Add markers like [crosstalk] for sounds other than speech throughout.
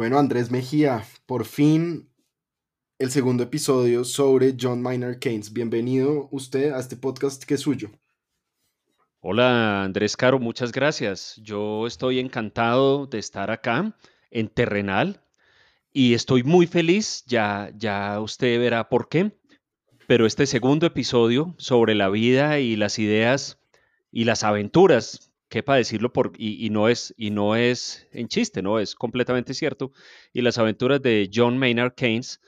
Bueno, Andrés Mejía, por fin el segundo episodio sobre John Maynard Keynes. Bienvenido usted a este podcast que es suyo. Hola Andrés Caro, muchas gracias. Yo estoy encantado de estar acá en Terrenal y estoy muy feliz, ya, ya usted verá por qué, pero este segundo episodio sobre la vida y las ideas y las aventuras quepa decirlo, por, y, no es, y no es en chiste, no es completamente cierto. Y las aventuras de John Maynard Keynes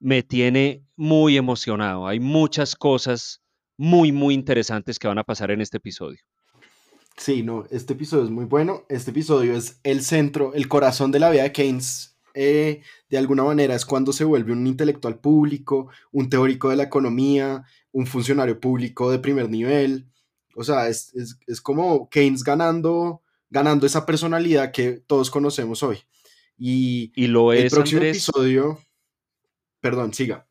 me tiene muy emocionado. Hay muchas cosas muy, muy interesantes que van a pasar en este episodio. Sí, no, este episodio es muy bueno. Este episodio es el centro, el corazón de la vida de Keynes. Eh, de alguna manera es cuando se vuelve un intelectual público, un teórico de la economía, un funcionario público de primer nivel, o sea, es, como Keynes ganando, ganando esa personalidad que todos conocemos hoy. Y, y lo es, el próximo episodio, perdón, siga.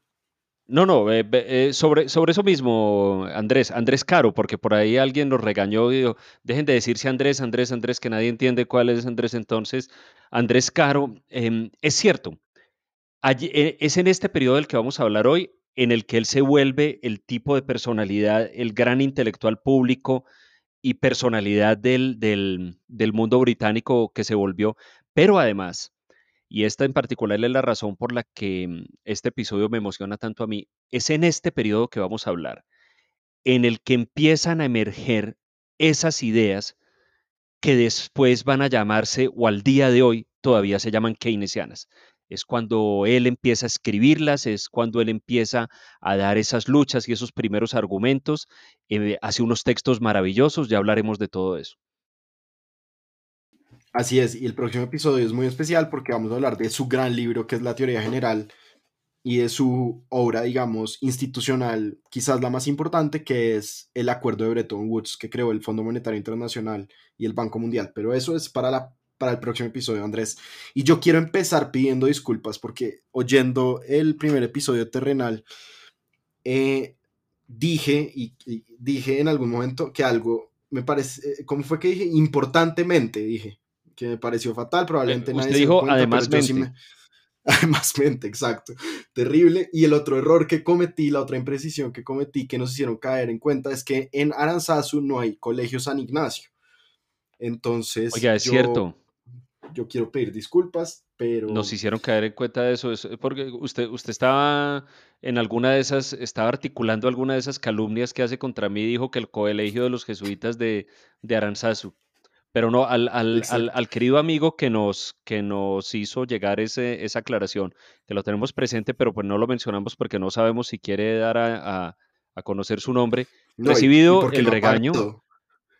No, no, eh, eh, sobre, sobre eso mismo, Andrés, Andrés Caro, porque por ahí alguien nos regañó y dijo, dejen de decirse Andrés, Andrés, Andrés, que nadie entiende cuál es Andrés entonces. Andrés Caro, em, es cierto, eh, es en este periodo del que vamos a hablar hoy, en el que él se vuelve el tipo de personalidad, el gran intelectual público y personalidad del, del, mundo británico que se volvió, pero además, y esta en particular es la razón por la que mm, este episodio me emociona tanto a mí, es en este periodo que vamos a hablar, en el que empiezan a emerger esas ideas que después van a llamarse, o al día de hoy todavía se llaman keynesianas es cuando él empieza a escribirlas, es cuando él empieza a dar esas luchas y esos primeros argumentos, eh, hace unos textos maravillosos, ya hablaremos de todo eso. Así es, y el próximo episodio es muy especial porque vamos a hablar de su gran libro que es la teoría general y de su obra, digamos, institucional, quizás la más importante, que es el acuerdo de Bretton Woods que creó el Fondo Monetario Internacional y el Banco Mundial. Pero eso es para la para el próximo episodio, Andrés. Y yo quiero empezar pidiendo disculpas porque oyendo el primer episodio terrenal, eh, dije y, dije en algún momento que algo me parece, eh, ¿cómo fue que dije? Importantemente dije, que me pareció fatal, probablemente Usted dijo además [laughs] Además mente, exacto. Terrible. Y el otro error que cometí, la otra imprecisión que cometí, que nos hicieron caer en cuenta, es que en Aranzazu no hay colegio San Ignacio. Entonces. Oiga, es cierto yo quiero pedir disculpas, pero... Nos hicieron caer en cuenta de eso, es porque usted, usted estaba en alguna de esas, estaba articulando alguna de esas calumnias que hace contra mí, dijo que el colegio de los jesuitas de, de Aranzazu. Pero no, al, al, al, querido amigo que nos, que nos hizo llegar ese, esa aclaración, que lo tenemos presente, pero pues no lo mencionamos porque no sabemos si quiere dar a, a, conocer su nombre. Recibido el regaño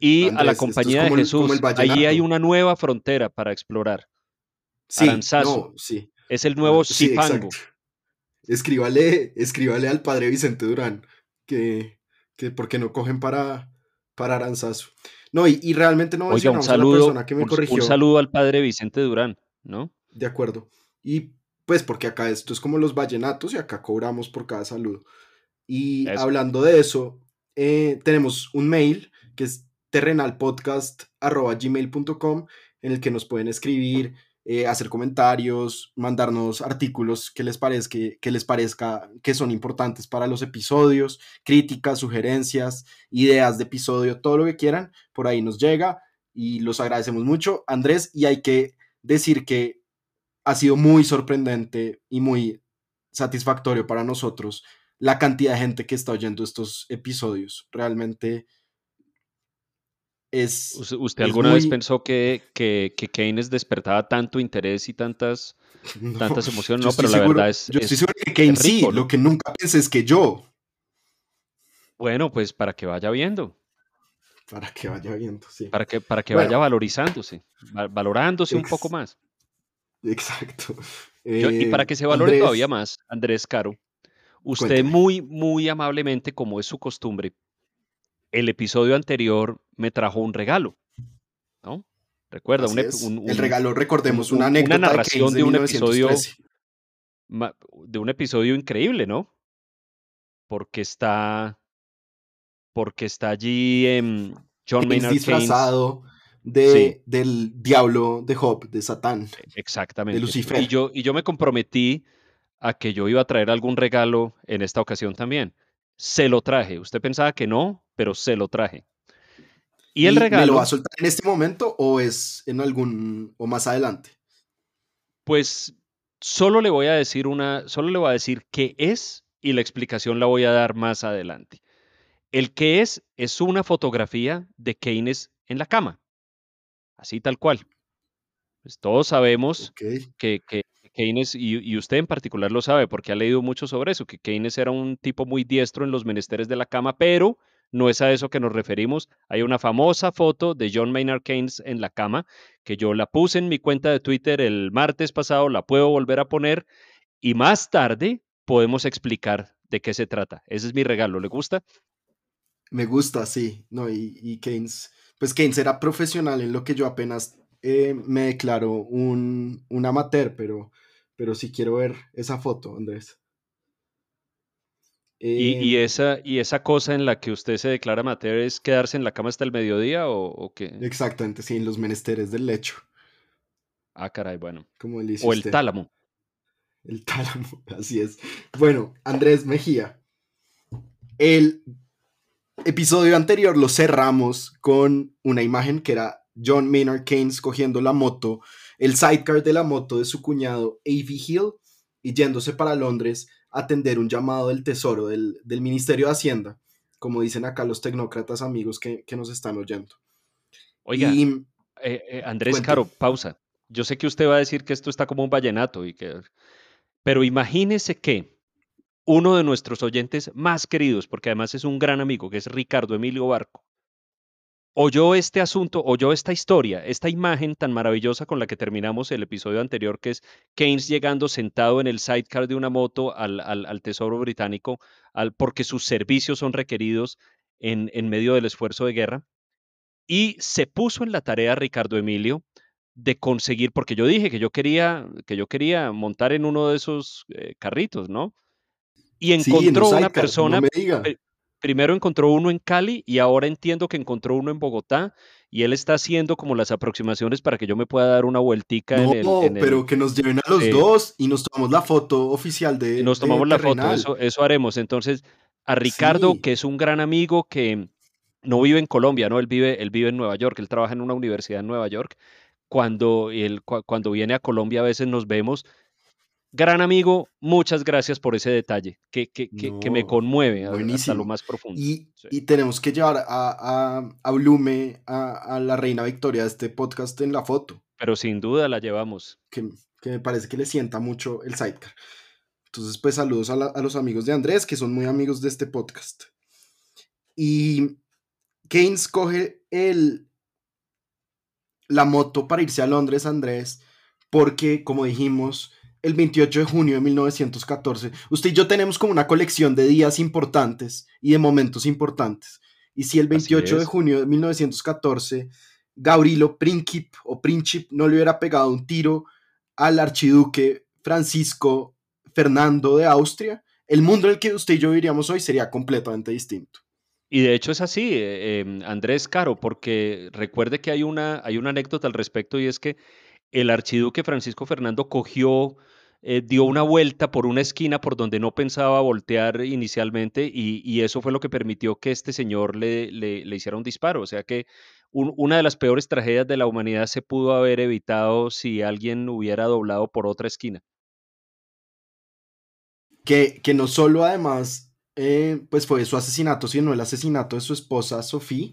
y a la compañía de Jesús. Allí hay una nueva frontera para explorar. Sí, no, sí. Es el nuevo Zipango. escríbale, escríbale al padre Vicente Durán que, que porque no cogen para, para Aranzazu. No, y, realmente no Oiga, un saludo, a que me corrigió. Un saludo al padre Vicente Durán, ¿no? De acuerdo. Y pues porque acá esto es como los vallenatos y acá cobramos por cada saludo. Y hablando de eso, eh, tenemos un mail que es terrenalpodcast.gmail.com en el que nos pueden escribir, eh, hacer comentarios, mandarnos artículos que les, parezca, que les parezca que son importantes para los episodios, críticas, sugerencias, ideas de episodio, todo lo que quieran, por ahí nos llega y los agradecemos mucho, Andrés, y hay que decir que ha sido muy sorprendente y muy satisfactorio para nosotros la cantidad de gente que está oyendo estos episodios. Realmente ¿Usted alguna vez pensó que, que, Keynes despertaba tanto interés y tantas, [laughs] tantas emociones? No, pero la verdad es. Yo estoy seguro que Keynes sí, lo que nunca pensé es que yo. Bueno, pues para que vaya viendo. Para que vaya viendo, sí. Para que, para que vaya valorizándose, valorándose un poco más. Exacto. y para que se valore todavía más, Andrés Caro, usted muy, muy amablemente, como es su costumbre, el episodio anterior me trajo un regalo, ¿no? Recuerda, un, el regalo, recordemos, una anécdota. Una narración de, un episodio, de un episodio increíble, ¿no? Porque está, porque está allí en John Maynard disfrazado de, del diablo de Job, de Satán. Exactamente. De Lucifer. Y yo, y yo me comprometí a que yo iba a traer algún regalo en esta ocasión también. Se lo traje. Usted pensaba que no, pero se lo traje. Y el regalo. ¿Me lo va a soltar en este momento o es en algún. o más adelante? Pues solo le voy a decir una. Solo le voy a decir qué es y la explicación la voy a dar más adelante. El que es es una fotografía de Keynes en la cama. Así tal cual. Pues todos sabemos que, Keynes, y, usted en particular lo sabe porque ha leído mucho sobre eso, que Keynes era un tipo muy diestro en los menesteres de la cama, pero no es a eso que nos referimos. Hay una famosa foto de John Maynard Keynes en la cama que yo la puse en mi cuenta de Twitter el martes pasado, la puedo volver a poner y más tarde podemos explicar de qué se trata. Ese es mi regalo, ¿le gusta? Me gusta, sí. No, y, Keynes, pues Keynes era profesional en lo que yo apenas eh, me declaro un, un amateur, pero, pero sí quiero ver esa foto, Andrés. ¿Y, em, esa, ¿Y esa cosa en la que usted se declara amateur es quedarse en la cama hasta el mediodía o, qué? Exactamente, sí, en los menesteres del lecho. Ah, caray, bueno. Como o el tálamo. El tálamo, [laughs] así es. Bueno, Andrés Mejía. El episodio anterior lo cerramos con una imagen que era John Maynard Keynes cogiendo la moto, el sidecar de la moto de su cuñado A.V. Hill y yéndose para Londres a atender un llamado del Tesoro, del, Ministerio de Hacienda, como dicen acá los tecnócratas amigos que, nos están oyendo. Oiga, eh, eh, Andrés Caro, pausa. Yo sé que usted va a decir que esto está como un vallenato, y que... pero imagínese que uno de nuestros oyentes más queridos, porque además es un gran amigo, que es Ricardo Emilio Barco, oyó este asunto, oyó esta historia, esta imagen tan maravillosa con la que terminamos el episodio anterior, que es Keynes llegando sentado en el sidecar de una moto al, Tesoro británico, al, porque sus servicios son requeridos en, en medio del esfuerzo de guerra. Y se puso en la tarea Ricardo Emilio de conseguir, porque yo dije que yo quería, que yo quería montar en uno de esos eh, carritos, ¿no? Y encontró una persona, primero encontró uno en Cali y ahora entiendo que encontró uno en Bogotá y él está haciendo como las aproximaciones para que yo me pueda dar una vueltica en el... No, pero que nos lleven a los dos y nos tomamos la foto oficial de... Nos tomamos la foto, eso, eso haremos. Entonces, a Ricardo, que es un gran amigo que no vive en Colombia, ¿no? Él vive, él vive en Nueva York, él trabaja en una universidad en Nueva York. Cuando, él, cuando viene a Colombia a veces nos vemos Gran amigo, muchas gracias por ese detalle que, que, que, me conmueve hasta lo más profundo. Y, y tenemos que llevar a, a, a Blume, a, a, la reina Victoria de este podcast en la foto. Pero sin duda la llevamos. Que, que me parece que le sienta mucho el sidecar. Entonces, pues saludos a, a los amigos de Andrés, que son muy amigos de este podcast. Y Keynes coge el, la moto para irse a Londres, Andrés, porque, como dijimos, el 28 de junio de 1914. Usted y yo tenemos como una colección de días importantes y de momentos importantes. Y si el 28 de junio de 1914 Gavrilo Princip o Princip no le hubiera pegado un tiro al archiduque Francisco Fernando de Austria, el mundo en el que usted y yo viviríamos hoy sería completamente distinto. Y de hecho es así, eh, em, Andrés Caro, porque recuerde que hay una, hay una anécdota al respecto y es que el archiduque Francisco Fernando cogió eh, dio una vuelta por una esquina por donde no pensaba voltear inicialmente y, eso fue lo que permitió que este señor le, le, hiciera un disparo. O sea que una de las peores tragedias de la humanidad se pudo haber evitado si alguien hubiera doblado por otra esquina. Que, que no solo además eh, pues fue su asesinato, sino el asesinato de su esposa Sofía.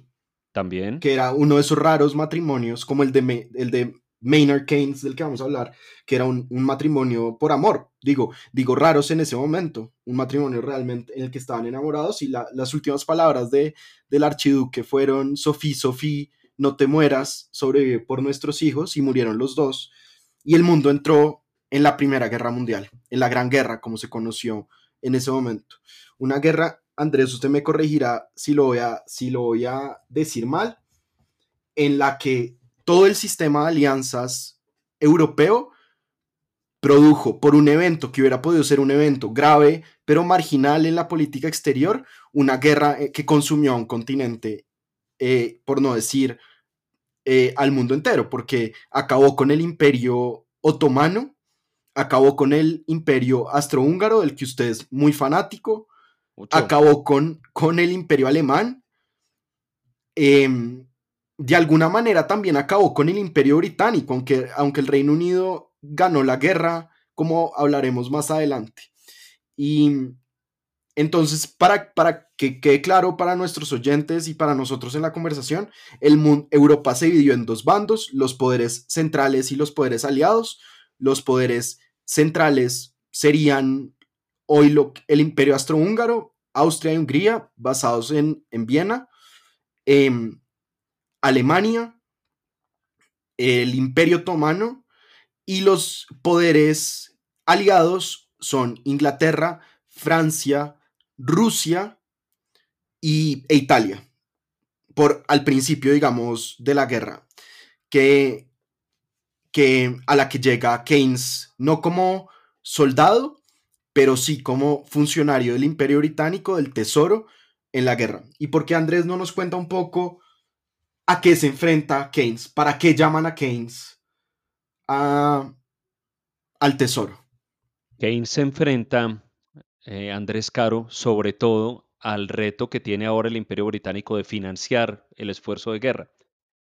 También. Que era uno de esos raros matrimonios, como el de, el de Maynard Keynes, del que vamos a hablar, que era un, matrimonio por amor, digo, digo raros en ese momento, un matrimonio realmente en el que estaban enamorados y las últimas palabras de, del archiduque fueron, Sofía, Sofía, no te mueras, sobrevive por nuestros hijos y murieron los dos. Y el mundo entró en la Primera Guerra Mundial, en la Gran Guerra, como se conoció en ese momento. Una guerra, Andrés, usted me corregirá si lo voy a, si lo voy a decir mal, en la que todo el sistema de alianzas europeo produjo por un evento que hubiera podido ser un evento grave, pero marginal en la política exterior, una guerra eh, que consumió a un continente, eh, por no decir eh, al mundo entero, porque acabó con el imperio otomano, acabó con el imperio astrohúngaro, del que usted es muy fanático, acabó con, con el imperio alemán, em, de alguna manera también acabó con el imperio británico, aunque, aunque el Reino Unido ganó la guerra, como hablaremos más adelante. Y entonces, para, para que quede claro para nuestros oyentes y para nosotros en la conversación, el mundo, Europa se dividió en dos bandos, los poderes centrales y los poderes aliados. Los poderes centrales serían hoy lo, el imperio austrohúngaro, Austria y Hungría, basados en, en Viena, em, Alemania, el imperio otomano y los poderes aliados son Inglaterra, Francia, Rusia y, e Italia, por al principio, digamos, de la guerra, que, que a la que llega Keynes no como soldado, pero sí como funcionario del Imperio Británico, del Tesoro, en la guerra. ¿Y por qué Andrés no nos cuenta un poco a qué se enfrenta Keynes? ¿Para qué llaman a Keynes al Tesoro? Keynes se enfrenta eh, Andrés Caro, sobre todo al reto que tiene ahora el Imperio Británico de financiar el esfuerzo de guerra.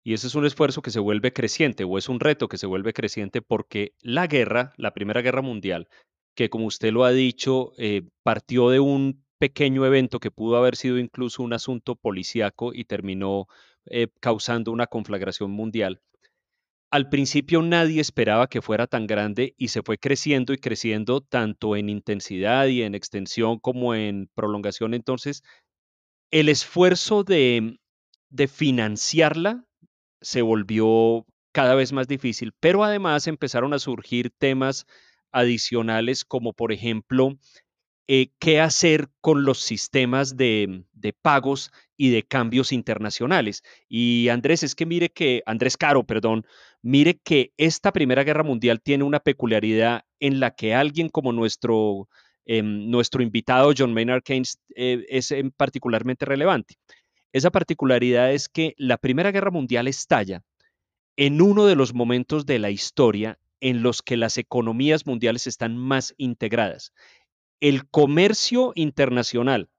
Y ese es un esfuerzo que se vuelve creciente o es un reto que se vuelve creciente porque la guerra, la Primera Guerra Mundial, que como usted lo ha dicho, eh, partió de un pequeño evento que pudo haber sido incluso un asunto policíaco y terminó eh, causando una conflagración mundial, al principio nadie esperaba que fuera tan grande y se fue creciendo y creciendo tanto en intensidad y en extensión como en prolongación. Entonces, el esfuerzo de, de financiarla se volvió cada vez más difícil, pero además empezaron a surgir temas adicionales como por ejemplo eh, qué hacer con los sistemas de, pagos y de cambios internacionales. Y Andrés, es que mire que, Andrés Caro, perdón, mire que esta Primera Guerra Mundial tiene una peculiaridad en la que alguien como nuestro, em, nuestro invitado John Maynard Keynes eh, es em, particularmente relevante. Esa particularidad es que la Primera Guerra Mundial estalla en uno de los momentos de la historia en los que las economías mundiales están más integradas el comercio internacional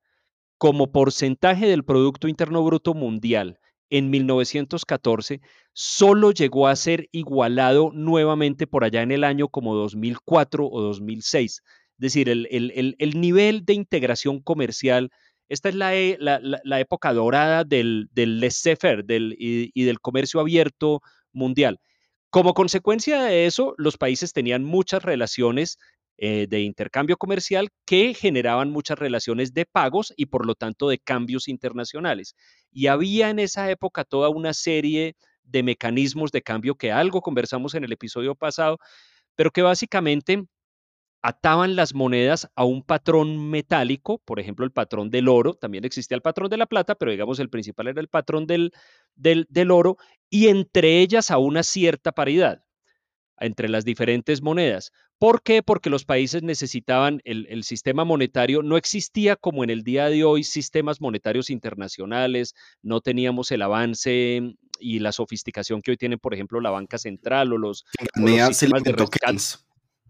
como porcentaje del Producto Interno Bruto Mundial en 1914 solo llegó a ser igualado nuevamente por allá en el año como 2004 o 2006. Es decir, el, nivel de integración comercial, esta es la, e, época dorada del, del laissez-faire y, y del comercio abierto mundial. Como consecuencia de eso, los países tenían muchas relaciones eh, de intercambio comercial que generaban muchas relaciones de pagos y por lo tanto de cambios internacionales. Y había en esa época toda una serie de mecanismos de cambio que algo conversamos en el episodio pasado, pero que básicamente ataban las monedas a un patrón metálico, por ejemplo, el patrón del oro, también existía el patrón de la plata, pero digamos el principal era el patrón del, del, del oro, y entre ellas a una cierta paridad entre las diferentes monedas. ¿Por qué? Porque los países necesitaban el, sistema monetario, no existía como en el día de hoy sistemas monetarios internacionales, no teníamos el avance y la sofisticación que hoy tienen, por ejemplo, la banca central o los, sistemas de, rescate,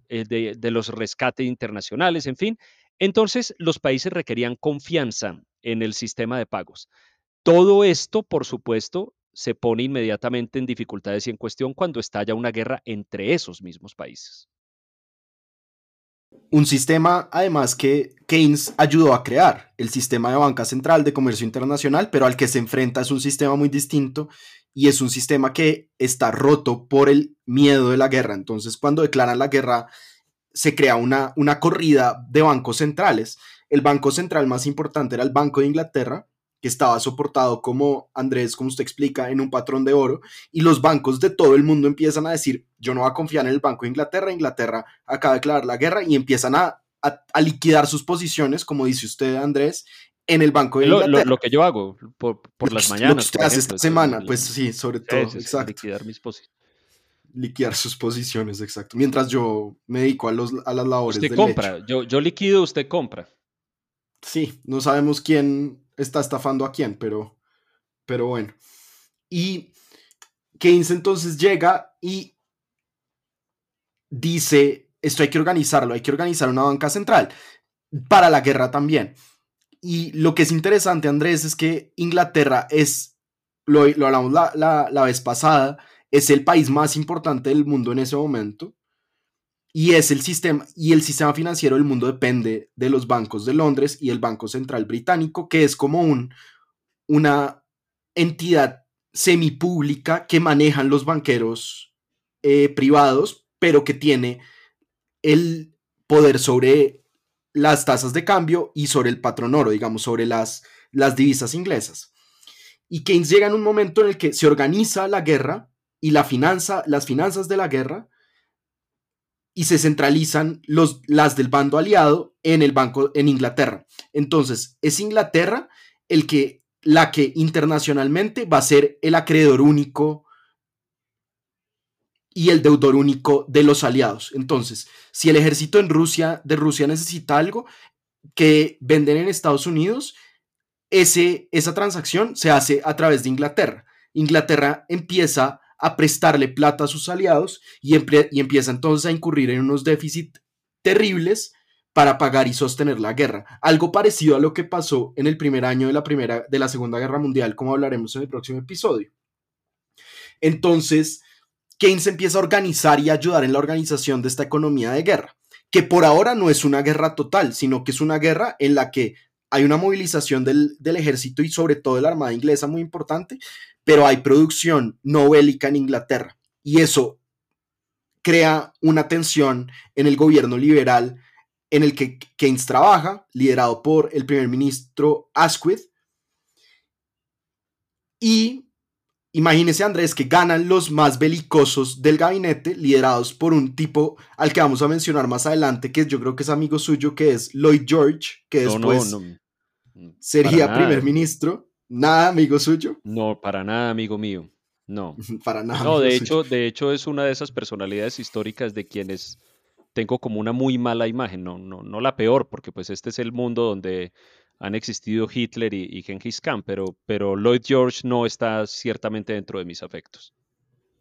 eh, de, de los rescates internacionales, en fin. Entonces, los países requerían confianza en el sistema de pagos. Todo esto, por supuesto, se pone inmediatamente en dificultades y en cuestión cuando estalla una guerra entre esos mismos países. Un sistema, además, que Keynes ayudó a crear, el sistema de banca central de comercio internacional, pero al que se enfrenta es un sistema muy distinto y es un sistema que está roto por el miedo de la guerra. Entonces, cuando declaran la guerra, se crea una, una corrida de bancos centrales. El banco central más importante era el Banco de Inglaterra, que estaba soportado como Andrés, como usted explica, en un patrón de oro, y los bancos de todo el mundo empiezan a decir, yo no voy a confiar en el Banco de Inglaterra, Inglaterra acaba de declarar la guerra, y empiezan a, a, liquidar sus posiciones, como dice usted, Andrés, en el Banco de Inglaterra. Lo, que yo hago por, por las mañanas. Lo que usted hace esta semana, pues sí, sobre todo, exacto. Liquidar mis posiciones. Liquidar sus posiciones, exacto. Mientras yo me dedico a, los, a las labores. Usted compra, Yo, yo liquido, usted compra. Sí, no sabemos quién está estafando a quién, pero, pero bueno. Y Keynes entonces llega y dice, esto hay que organizarlo, hay que organizar una banca central para la guerra también. Y lo que es interesante, Andrés, es que Inglaterra es, lo, hablamos la, la vez pasada, es el país más importante del mundo en ese momento y es el sistema y el sistema financiero del mundo depende de los bancos de Londres y el Banco Central Británico, que es como un, una entidad semipública que manejan los banqueros eh, privados, pero que tiene el poder sobre las tasas de cambio y sobre el patrón oro, digamos, sobre las, las divisas inglesas. Y Keynes llega en un momento en el que se organiza la guerra y la finanza, las finanzas de la guerra y se centralizan los, las del bando aliado en el banco en Inglaterra. Entonces, es Inglaterra el que la que internacionalmente va a ser el acreedor único y el deudor único de los aliados. Entonces, si el ejército en Rusia de Rusia necesita algo que venden en Estados Unidos, ese, esa transacción se hace a través de Inglaterra. Inglaterra empieza a prestarle plata a sus aliados y, empieza entonces a incurrir en unos déficits terribles para pagar y sostener la guerra. Algo parecido a lo que pasó en el primer año de la, primera, de la Segunda Guerra Mundial, como hablaremos en el próximo episodio. Entonces, Keynes empieza a organizar y ayudar en la organización de esta economía de guerra, que por ahora no es una guerra total, sino que es una guerra en la que hay una movilización del, del ejército y sobre todo de la Armada inglesa muy importante, pero hay producción no bélica en Inglaterra y eso crea una tensión en el gobierno liberal en el que Keynes trabaja, liderado por el primer ministro Asquith. Y imagínese, Andrés, que ganan los más belicosos del gabinete, liderados por un tipo al que vamos a mencionar más adelante, que yo creo que es amigo suyo, que es Lloyd George, que después sería primer ministro. Nada amigo suyo. No, para nada amigo mío. No. [laughs] para nada. No, de hecho, de hecho es una de esas personalidades históricas de quienes tengo como una muy mala imagen, no, no, no la peor, porque pues este es el mundo donde han existido Hitler y, y Genghis Khan, pero, pero Lloyd George no está ciertamente dentro de mis afectos.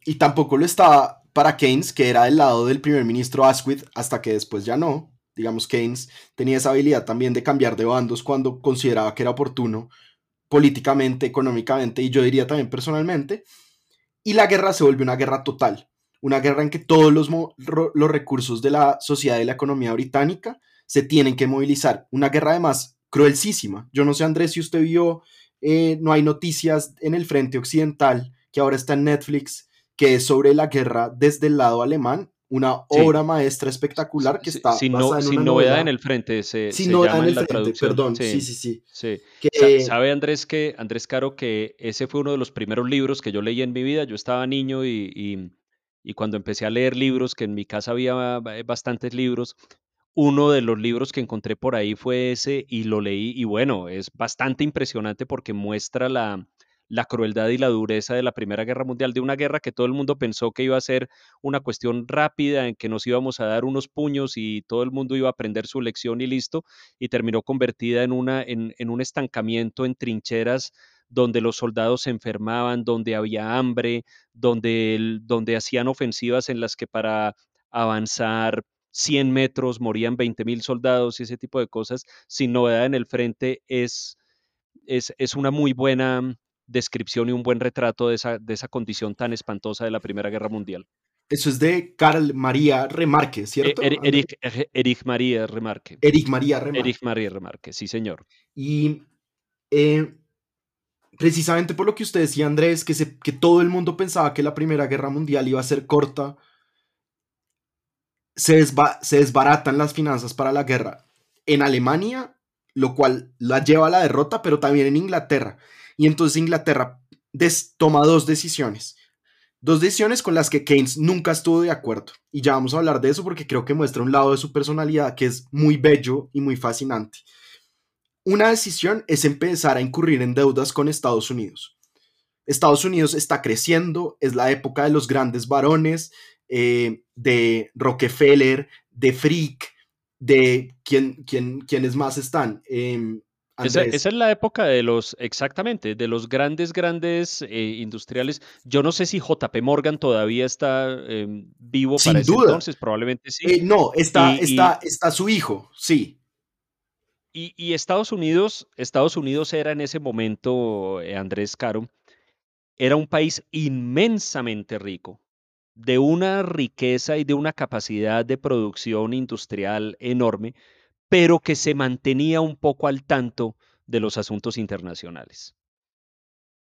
Y tampoco lo estaba para Keynes, que era del lado del primer ministro Asquith, hasta que después ya no. Digamos, Keynes tenía esa habilidad también de cambiar de bandos cuando consideraba que era oportuno, políticamente, económicamente y yo diría también personalmente. Y la guerra se vuelve una guerra total, una guerra en que todos los, los recursos de la sociedad y la economía británica se tienen que movilizar. Una guerra además cruelísima. Yo no sé, Andrés, si usted vio, eh, no hay noticias en el frente occidental, que ahora está en Netflix, que es sobre la guerra desde el lado alemán una obra maestra espectacular que está sin, no, sin novedad en el frente se, sin novedad en el frente, perdón, sí, sí, sí. sí. ¿Sabe Andrés que Andrés Caro que ese fue uno de los primeros libros que yo leí en mi vida? Yo estaba niño y, y, y cuando empecé a leer libros, que en mi casa había bastantes libros, uno de los libros que encontré por ahí fue ese y lo leí y bueno, es bastante impresionante porque muestra la, la crueldad y la dureza de la Primera Guerra Mundial, de una guerra que todo el mundo pensó que iba a ser una cuestión rápida, en que nos íbamos a dar unos puños y todo el mundo iba a aprender su lección y listo, y terminó convertida en, una, en, un estancamiento en trincheras donde los soldados se enfermaban, donde había hambre, donde, donde hacían ofensivas en las que para avanzar 100 metros morían 20 mil soldados y ese tipo de cosas, sin novedad en el frente, es, es, es una muy buena descripción y un buen retrato de esa, de esa condición tan espantosa de la Primera Guerra Mundial. Eso es de Karl María Remarque, E- ¿cierto? Eri- Erich, Erich- Erich María Remarque. Eric María Remarque. Erich María Remarque, sí, señor. Y eh, precisamente por lo que usted decía, Andrés, que, se- que todo el mundo pensaba que la Primera Guerra Mundial iba a ser corta, se, desba- se desbaratan las finanzas para la guerra en Alemania, lo cual la lleva a la derrota, pero también en Inglaterra. Y entonces Inglaterra toma dos decisiones. Dos decisiones con las que Keynes nunca estuvo de acuerdo. Y ya vamos a hablar de eso porque creo que muestra un lado de su personalidad que es muy bello y muy fascinante. Una decisión es empezar a incurrir en deudas con Estados Unidos. Estados Unidos está creciendo, es la época de los grandes varones, eh, de Rockefeller, de Frick, de quien, quien, quienes más están. Eh, Esa, esa, es la época de los, exactamente, de los grandes, grandes eh, industriales. Yo no sé si JP Morgan todavía está eh, vivo Sin para ese duda. entonces, probablemente sí. Eh, no, está, Y- está, está su hijo, sí. Y, y Estados Unidos, Estados Unidos era en ese momento, eh, Andrés Caro, era un país inmensamente rico, de una riqueza y de una capacidad de producción industrial enorme, pero que se mantenía un poco al tanto de los asuntos internacionales.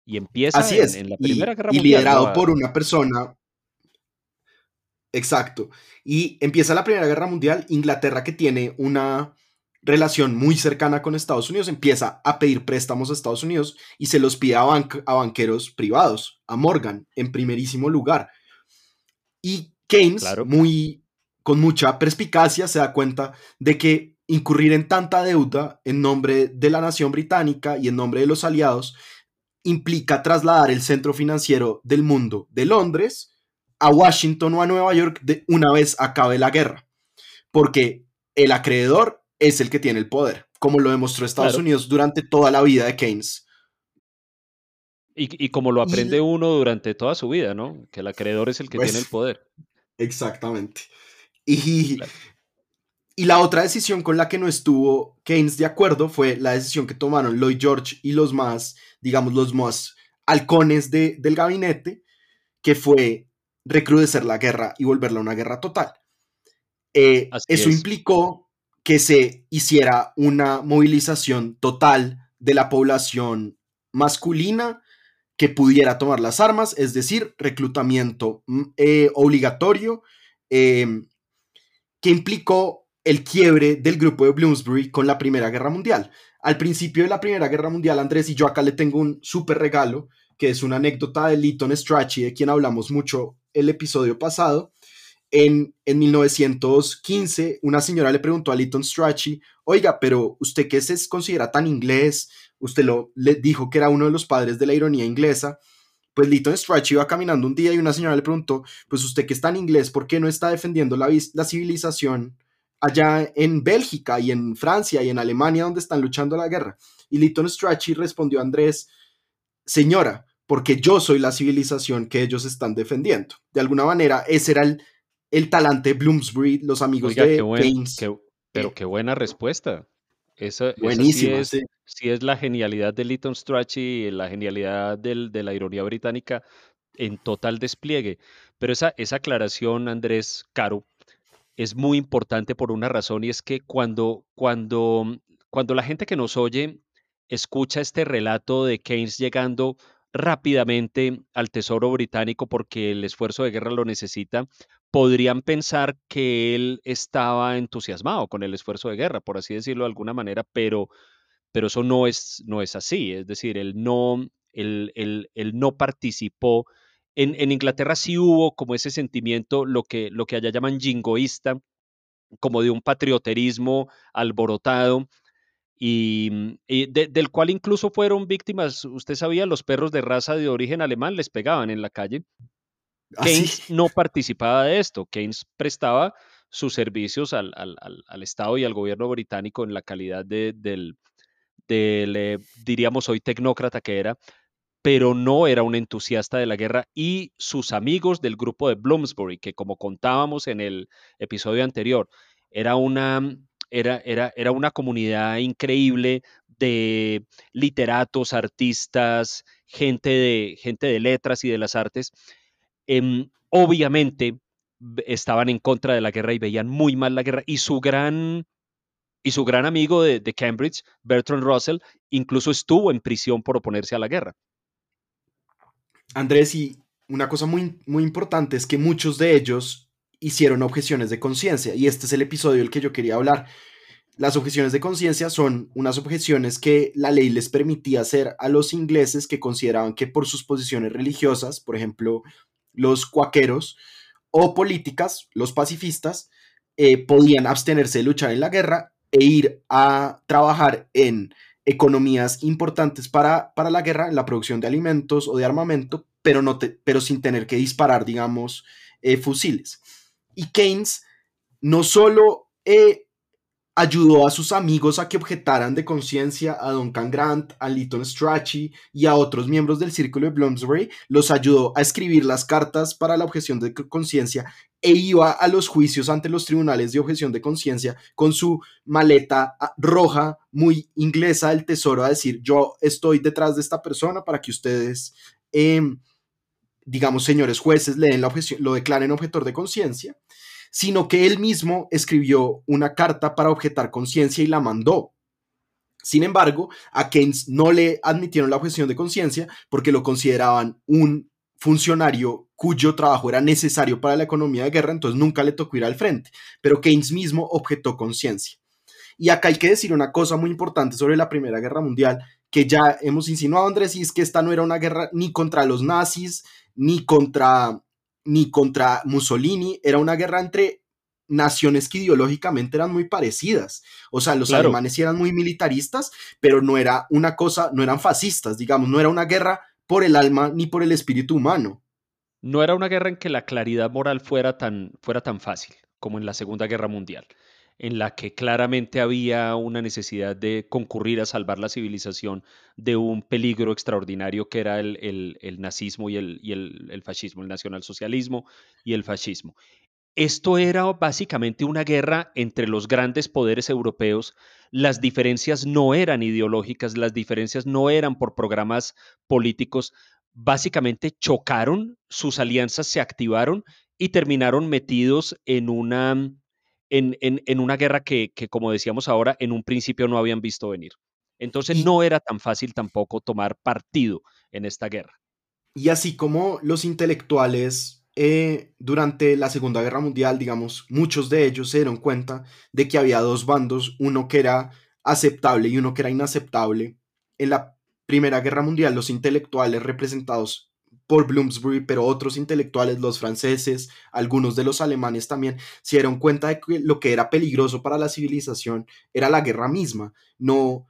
Y empieza Así en, es. en la Y, Primera Guerra y Mundial, ¿no? liderado A- por una persona. Exacto. Y empieza la Primera Guerra Mundial. Inglaterra, que tiene una relación muy cercana con Estados Unidos, empieza a pedir préstamos a Estados Unidos y se los pide a, banc- a banqueros privados, a Morgan, en primerísimo lugar. Y Keynes, Claro. muy, con mucha perspicacia, se da cuenta de que incurrir en tanta deuda en nombre de la nación británica y en nombre de los aliados implica trasladar el centro financiero del mundo de Londres a Washington o a Nueva York de una vez acabe la guerra, porque el acreedor es el que tiene el poder, como lo demostró Estados Claro. Unidos durante toda la vida de Keynes. Y, y como lo Y- aprende uno durante toda su vida, ¿no? Que el acreedor es el que Pues, tiene el poder. Exactamente. Y, Claro. Y la otra decisión con la que no estuvo Keynes de acuerdo fue la decisión que tomaron Lloyd George y los más, digamos, los más halcones de- del gabinete, que fue recrudecer la guerra y volverla una guerra total. Eh, eso es. implicó que se hiciera una movilización total de la población masculina que pudiera tomar las armas, es decir, reclutamiento mm, eh, obligatorio, eh, que implicó el quiebre del grupo de Bloomsbury con la Primera Guerra Mundial. Al principio de la Primera Guerra Mundial, Andrés y yo acá le tengo un súper regalo, que es una anécdota de Lytton Strachey, de quien hablamos mucho el episodio pasado. En, en 1915, una señora le preguntó a Lytton Strachey, oiga, pero usted qué se considera tan inglés, usted lo le dijo que era uno de los padres de la ironía inglesa. Pues Lytton Strachey iba caminando un día y una señora le preguntó, pues usted que es tan inglés, ¿por qué no está defendiendo la, la civilización allá en Bélgica y en Francia y en Alemania donde están luchando la guerra? Y Lytton Strachey respondió a Andrés, señora, porque yo soy la civilización que ellos están defendiendo. De alguna manera, ese era el, el talante de Bloomsbury, los amigos Oiga, de buen- Keynes. qué- pero qué buena respuesta. Esa, esa sí Buenísima, es, sí. sí es la genialidad de Lytton Strachey, la genialidad del- de la ironía británica en total despliegue. Pero esa, esa aclaración, Andrés Caro, es muy importante por una razón y es que cuando, cuando, cuando la gente que nos oye escucha este relato de Keynes llegando rápidamente al Tesoro británico porque el esfuerzo de guerra lo necesita, podrían pensar que él estaba entusiasmado con el esfuerzo de guerra, por así decirlo de alguna manera, pero, pero eso no es, no es así. Es decir, él no, él, él- él no participó. En, en Inglaterra sí hubo como ese sentimiento, lo que, lo que allá llaman jingoísta, como de un patrioterismo alborotado, y, mm, y de- del cual incluso fueron víctimas, usted sabía, los perros de raza de origen alemán les pegaban en la calle. Así. Keynes no participaba de esto. Keynes prestaba sus servicios al, al- al- al Estado y al gobierno británico en la calidad de- del, del, eh, diríamos hoy, tecnócrata que era, pero no era un entusiasta de la guerra y sus amigos del grupo de Bloomsbury, que como contábamos en el episodio anterior, era una, era, era, era una comunidad increíble de literatos, artistas, gente de, gente de letras y de las artes, em, obviamente estaban en contra de la guerra y veían muy mal la guerra y su gran y su gran amigo de Cambridge, Bertrand Russell, incluso estuvo en prisión por oponerse a la guerra. Andrés, y una cosa muy, muy importante es que muchos de ellos hicieron objeciones de conciencia, y este es el episodio del que yo quería hablar. Las objeciones de conciencia son unas objeciones que la ley les permitía hacer a los ingleses que consideraban que por sus posiciones religiosas, por ejemplo, los cuaqueros, o políticas, los pacifistas, eh, podían abstenerse de luchar en la guerra e ir a trabajar en economías importantes para, para la guerra, en la producción de alimentos o de armamento, pero, no pero sin tener que disparar, digamos, eh, fusiles. Y Keynes no solo eh, ayudó a sus amigos a que objetaran de conciencia a Duncan Grant, a Lytton Strachey y a otros miembros del círculo de Bloomsbury, los ayudó a escribir las cartas para la objeción de conciencia e iba a los juicios ante los tribunales de objeción de conciencia con su maleta ah, roja muy inglesa del tesoro a decir yo estoy detrás de esta persona para que ustedes, em, digamos, señores jueces, le den la objeción, lo declaren objetor de conciencia sino que él mismo escribió una carta para objetar conciencia y la mandó. Sin embargo, a Keynes no le admitieron la objeción de conciencia porque lo consideraban un funcionario cuyo trabajo era necesario para la economía de guerra, entonces nunca le tocó ir al frente. Pero Keynes mismo objetó conciencia. Y acá hay que decir una cosa muy importante sobre la Primera Guerra Mundial, que ya hemos insinuado, Andrés, y es que esta no era una guerra ni contra los nazis, ni contra ni contra Mussolini, era una guerra entre naciones que ideológicamente eran muy parecidas. O sea, los alemanes eran muy militaristas, pero no era una cosa, no eran fascistas, digamos, no era una guerra por el alma ni por el espíritu humano. No era una guerra en que la claridad moral fuera tan, fuera tan fácil como en la Segunda Guerra Mundial en la que claramente había una necesidad de concurrir a salvar la civilización de un peligro extraordinario que era el, nazismo y, el, el fascismo, el nacionalsocialismo y el fascismo. Esto era básicamente una guerra entre los grandes poderes europeos. Las diferencias no eran ideológicas, las diferencias no eran por programas políticos. Básicamente chocaron, sus alianzas se activaron y terminaron metidos en una en, una guerra que, como decíamos ahora, en un principio no habían visto venir. Entonces no era tan fácil tampoco tomar partido en esta guerra. Y así como los intelectuales eh, durante la Segunda Guerra Mundial, digamos, muchos de ellos se dieron cuenta de que había dos bandos, uno que era aceptable y uno que era inaceptable. En la Primera Guerra Mundial, los intelectuales representados por Bloomsbury, pero otros intelectuales, los franceses, algunos de los alemanes también, se dieron cuenta de que lo que era peligroso para la civilización era la guerra misma, no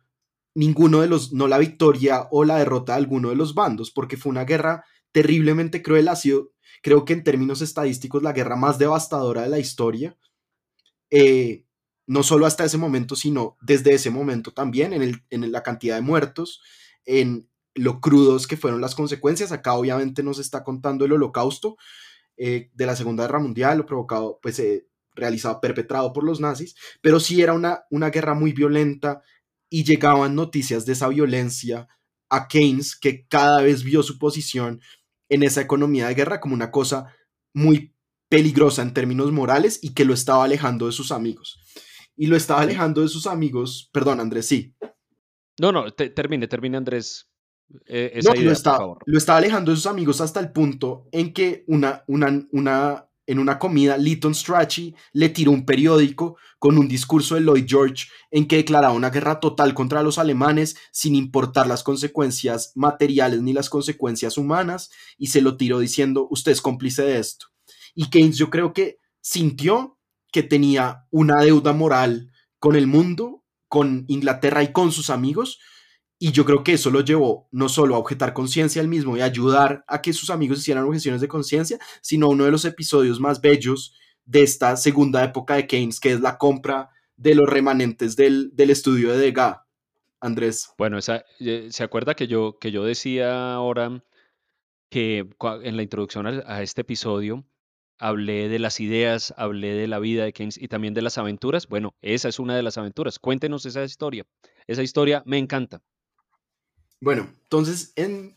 ninguno de los, no la victoria o la derrota de alguno de los bandos, porque fue una guerra terriblemente cruel, ha sido, creo que en términos estadísticos, la guerra más devastadora de la historia, eh, no solo hasta ese momento, sino desde ese momento también, en la cantidad de muertos, en lo crudos que fueron las consecuencias. Acá obviamente nos está contando el holocausto eh, de la Segunda Guerra Mundial, lo provocado, pues eh, realizado, perpetrado por los nazis, pero sí era una, una guerra muy violenta y llegaban noticias de esa violencia a Keynes, que cada vez vio su posición en esa economía de guerra como una cosa muy peligrosa en términos morales y que lo estaba alejando de sus amigos. Y lo estaba alejando de sus amigos, perdón Andrés, sí. No, no, termine, termine Andrés eh, no, lo, está, lo alejando de sus amigos hasta el punto en que una, una, una, en una comida, Lytton Strachey le tiró un periódico con un discurso de Lloyd George en que declaraba una guerra total contra los alemanes sin importar las consecuencias materiales ni las consecuencias humanas y se lo tiró diciendo, usted es cómplice de esto. Y Keynes yo creo que sintió que tenía una deuda moral con el mundo, con Inglaterra y con sus amigos, y yo creo que eso lo llevó no solo a objetar conciencia al mismo y ayudar a que sus amigos hicieran objeciones de conciencia, sino uno de los episodios más bellos de esta segunda época de Keynes, que es la compra de los remanentes del, estudio de Degas. Andrés. Bueno, esa, eh, ¿se acuerda que yo, que yo decía ahora que en la introducción a este episodio hablé de las ideas, hablé de la vida de Keynes y también de las aventuras? Bueno, esa es una de las aventuras. Cuéntenos esa historia. Esa historia me encanta. Bueno, entonces en,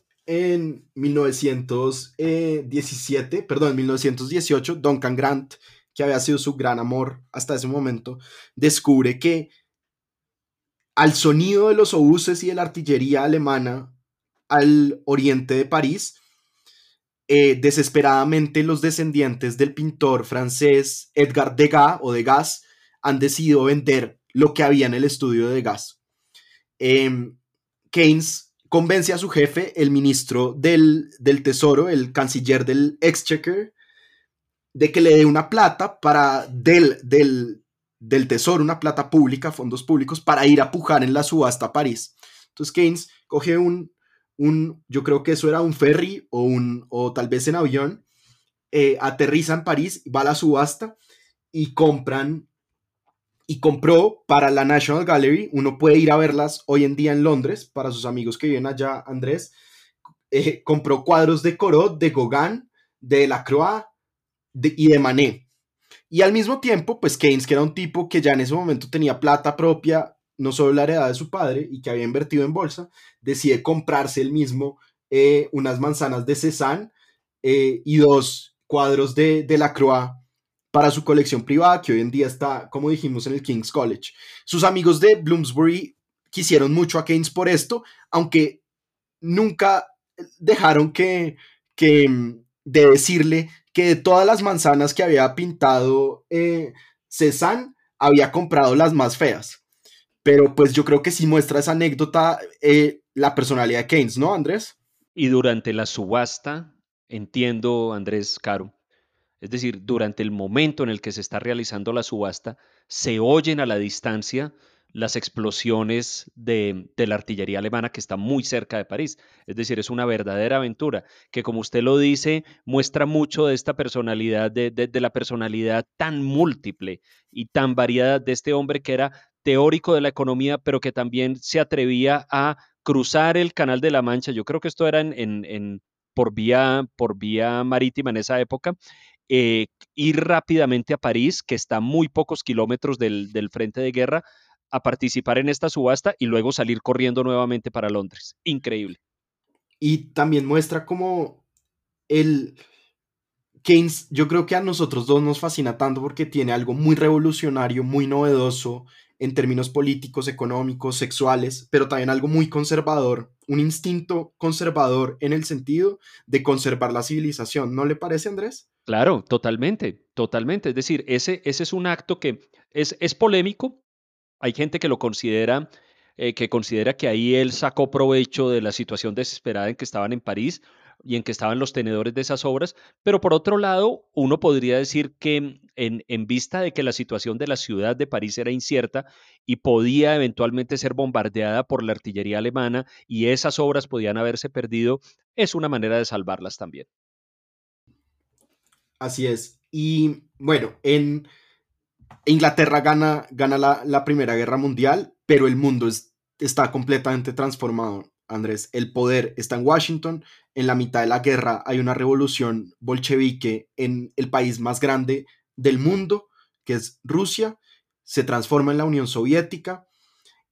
1917, perdón, en 1918, Duncan Grant, que había sido su gran amor hasta ese momento, descubre que al sonido de los obuses y de la artillería alemana al oriente de París, eh, desesperadamente los descendientes del pintor francés Edgar Degas o Degas han decidido vender lo que había en el estudio de Degas. Em, Keynes convence a su jefe, el ministro del, Tesoro, el canciller del Exchequer, de que le dé una plata para del, del, del Tesoro, una plata pública, fondos públicos, para ir a pujar en la subasta a París. Entonces Keynes coge un, un yo creo que eso era un ferry o, un, o tal vez en avión, eh, aterriza en París, va a la subasta y compran y compró para la National Gallery, uno puede ir a verlas hoy en día en Londres, para sus amigos que viven allá, Andrés, eh, compró cuadros de Corot, de Gauguin, de Lacroix y de Manet. Y al mismo tiempo, pues Keynes, que era un tipo que ya en ese momento tenía plata propia, no solo la heredad de su padre y que había invertido en bolsa, decide comprarse él mismo eh, unas manzanas de Cézanne eh, y dos cuadros de, de Lacroix para su colección privada, que hoy en día está, como dijimos, en el King's College. Sus amigos de Bloomsbury quisieron mucho a Keynes por esto, aunque nunca dejaron que, que mm, de decirle que de todas las manzanas que había pintado eh, había comprado las más feas. Pero pues yo creo que sí muestra esa anécdota eh, la personalidad de Keynes, ¿no, Andrés? Y durante la subasta, entiendo, Andrés Caro, es decir, durante el momento en el que se está realizando la subasta, se oyen a la distancia las explosiones de, la artillería alemana que está muy cerca de París. Es decir, es una verdadera aventura que, como usted lo dice, muestra mucho de esta personalidad, de, la personalidad tan múltiple y tan variada de este hombre que era teórico de la economía, pero que también se atrevía a cruzar el Canal de la Mancha. Yo creo que esto era por vía marítima en esa época eh, ir rápidamente a París, que está muy pocos kilómetros del, frente de guerra, a participar en esta subasta y luego salir corriendo nuevamente para Londres. Increíble. Y también muestra cómo el Keynes, yo creo que a nosotros dos nos fascina tanto porque tiene algo muy revolucionario, muy novedoso en términos políticos, económicos, sexuales, pero también algo muy conservador, un instinto conservador en el sentido de conservar la civilización. ¿No le parece, Andrés? Claro, totalmente, totalmente. Es decir, ese, ese es un acto que es, es polémico. Hay gente que lo considera, eh, que considera que ahí él sacó provecho de la situación desesperada en que estaban en París y en que estaban los tenedores de esas obras, pero por otro lado, uno podría decir que en, en, vista de que la situación de la ciudad de París era incierta y podía eventualmente ser bombardeada por la artillería alemana y esas obras podían haberse perdido, es una manera de salvarlas también. Así es. Y bueno, en Inglaterra gana, gana la, Primera Guerra Mundial, pero el mundo está completamente transformado, Andrés. El poder está en Washington. En la mitad de la guerra hay una revolución bolchevique en el país más grande del mundo, que es Rusia. Se transforma en la Unión Soviética.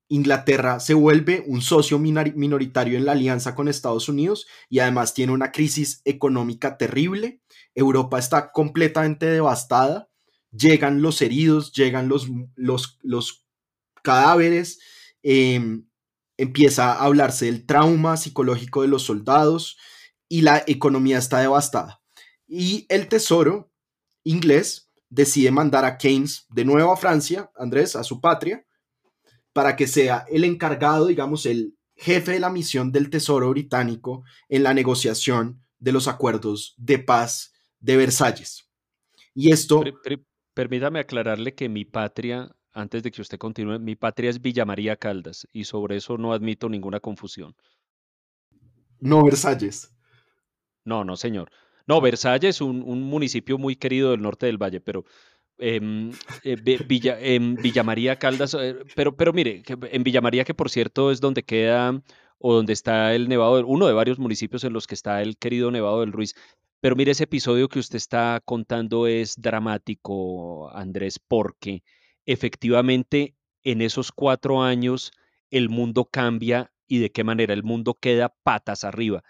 Inglaterra se vuelve un socio minoritario en la alianza con Estados Unidos y además tiene una crisis económica terrible. Europa está completamente devastada. Llegan los heridos, llegan los, los, cadáveres. Em, empieza a hablarse del trauma psicológico de los soldados y la economía está devastada. Y el tesoro inglés decide mandar a Keynes de nuevo a Francia, Andrés, a su patria, para que sea el encargado, digamos, el jefe de la misión del Tesoro británico en la negociación de los acuerdos de paz de Versalles. Y esto... permítame aclararle que mi patria, antes de que usted continúe, mi patria es Villa María Caldas y sobre eso no admito ninguna confusión. No Versalles. No, no, señor. No, Versalles es un, un municipio muy querido del norte del valle, pero Em, eh, Villa María Caldas, eh, pero, pero mire, en Villa María, que por cierto es donde queda o donde está el Nevado, uno de varios municipios en los que está el querido Nevado del Ruiz. Pero mire, ese episodio que usted está contando es dramático, Andrés, porque efectivamente en esos cuatro años el mundo cambia y de qué manera el mundo queda patas arriba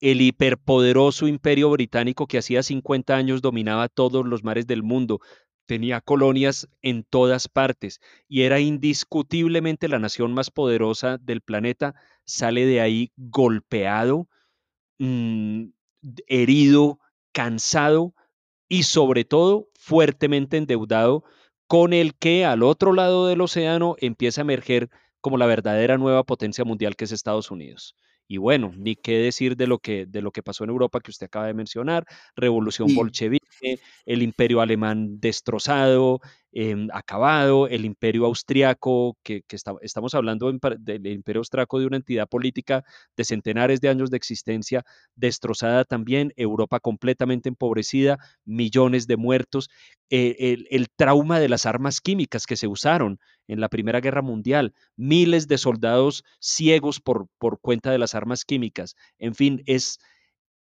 el hiperpoderoso imperio británico que hacía 50 años dominaba todos los mares del mundo, tenía colonias en todas partes y era indiscutiblemente la nación más poderosa del planeta, sale de ahí golpeado, mm, herido, cansado y sobre todo fuertemente endeudado, con el que al otro lado del océano empieza a emerger como la verdadera nueva potencia mundial que es Estados Unidos. Y bueno, ni qué decir de lo que, de lo que pasó en Europa que usted acaba de mencionar, revolución bolchevique, el imperio alemán destrozado, em, acabado, el imperio austriaco, que, estamos hablando del imperio austriaco de una entidad política de centenares de años de existencia, destrozada también, Europa completamente empobrecida, millones de muertos, eh, el, el trauma de las armas químicas que se usaron en la Primera Guerra Mundial, miles de soldados ciegos por, por cuenta de las armas químicas. En fin, es,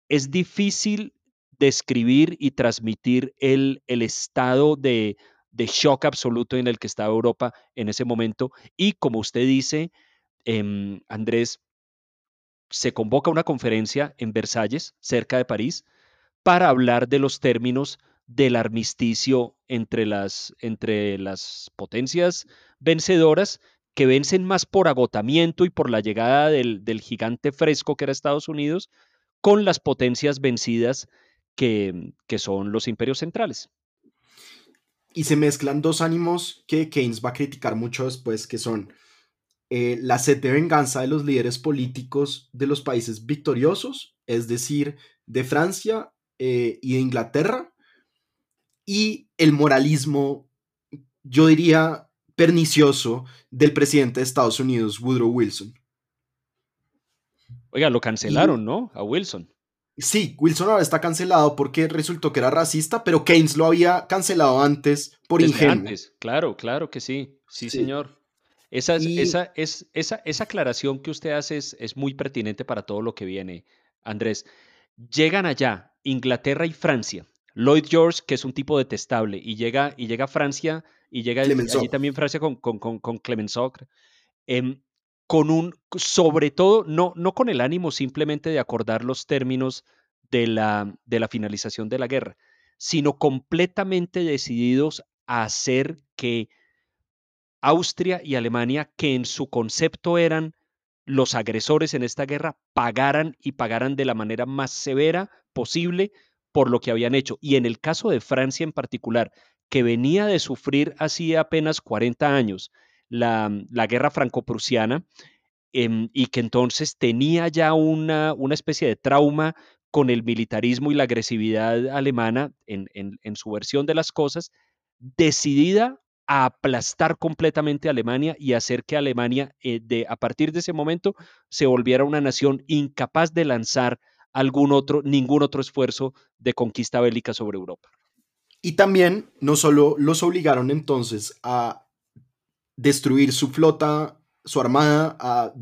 es difícil describir y transmitir el, el estado de, de, shock absoluto en el que estaba Europa en ese momento. Y como usted dice, em, Andrés, se convoca una conferencia en Versalles, cerca de París, para hablar de los términos del armisticio entre las, entre las potencias vencedoras que vencen más por agotamiento y por la llegada del, gigante fresco que era Estados Unidos, con las potencias vencidas que, son los imperios centrales. Y se mezclan dos ánimos que Keynes va a criticar mucho después, que son eh, la sed de venganza de los líderes políticos de los países victoriosos, es decir, de Francia eh, y de Inglaterra, y el moralismo, yo diría, pernicioso del presidente de Estados Unidos, Woodrow Wilson. Oiga, lo cancelaron, ¿no? A Wilson. Sí, Wilson ahora está cancelado porque resultó que era racista, pero Keynes lo había cancelado antes por ingenuo. Antes, claro, claro que sí. Sí, señor. Esa, esa, es, esa, esa aclaración que usted hace es, es muy pertinente para todo lo que viene, Andrés. Llegan allá Inglaterra y Francia Lloyd George, que es un tipo detestable, y llega, y llega a Francia, y llega allí también Francia con, con, con, con Clemenceau, em, con un, sobre todo, no, no con el ánimo simplemente de acordar los términos de la, de la finalización de la guerra, sino completamente decididos a hacer que Austria y Alemania, que en su concepto eran los agresores en esta guerra, pagaran y pagaran de la manera más severa posible por lo que habían hecho. Y en el caso de Francia en particular, que venía de sufrir hacía apenas 40 años la, la guerra franco-prusiana em, y que entonces tenía ya una, una especie de trauma con el militarismo y la agresividad alemana en, en, su versión de las cosas, decidida a aplastar completamente a Alemania y hacer que Alemania, eh, de, a partir de ese momento, se volviera una nación incapaz de lanzar algún otro, ningún otro esfuerzo de conquista bélica sobre Europa. Y también no solo los obligaron entonces a destruir su flota, su armada, a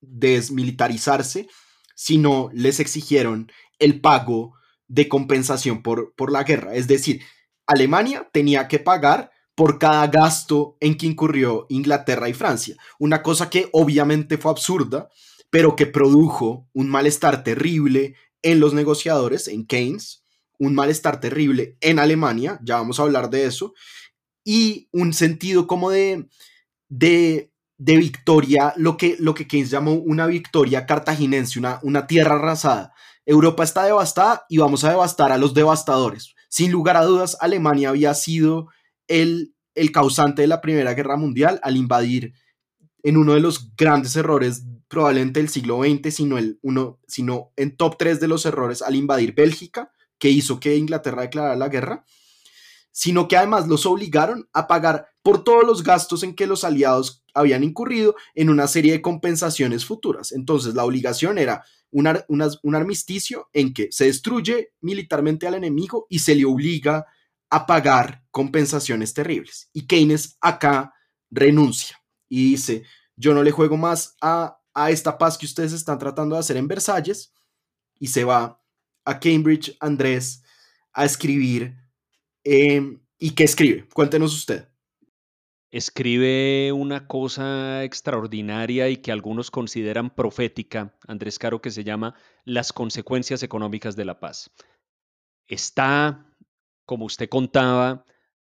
desmilitarizarse, sino les exigieron el pago de compensación por, por la guerra. Es decir, Alemania tenía que pagar por cada gasto en que incurrió Inglaterra y Francia. Una cosa que obviamente fue absurda, pero que produjo un malestar terrible en los negociadores, en Keynes, un malestar terrible en Alemania, ya vamos a hablar de eso, y un sentido como de, de, de victoria, lo que, lo que Keynes llamó una victoria cartaginense, una, una tierra arrasada. Europa está devastada y vamos a devastar a los devastadores. Sin lugar a dudas, Alemania había sido el, el causante de la Primera Guerra Mundial al invadir en uno de los grandes errores probablemente del siglo XX, sino, el uno, sino en top 3 de los errores al invadir Bélgica, que hizo que Inglaterra declarara la guerra, sino que además los obligaron a pagar por todos los gastos en que los aliados habían incurrido en una serie de compensaciones futuras. Entonces la obligación era un, un armisticio en que se destruye militarmente al enemigo y se le obliga a pagar compensaciones terribles. Y Keynes acá renuncia y dice, yo no le juego más a a esta paz que ustedes están tratando de hacer en Versalles y se va a Cambridge, Andrés, a escribir. Em, ¿Y qué escribe? Cuéntenos usted. Escribe una cosa extraordinaria y que algunos consideran profética, Andrés Caro, que se llama Las consecuencias económicas de la paz. Está, como usted contaba,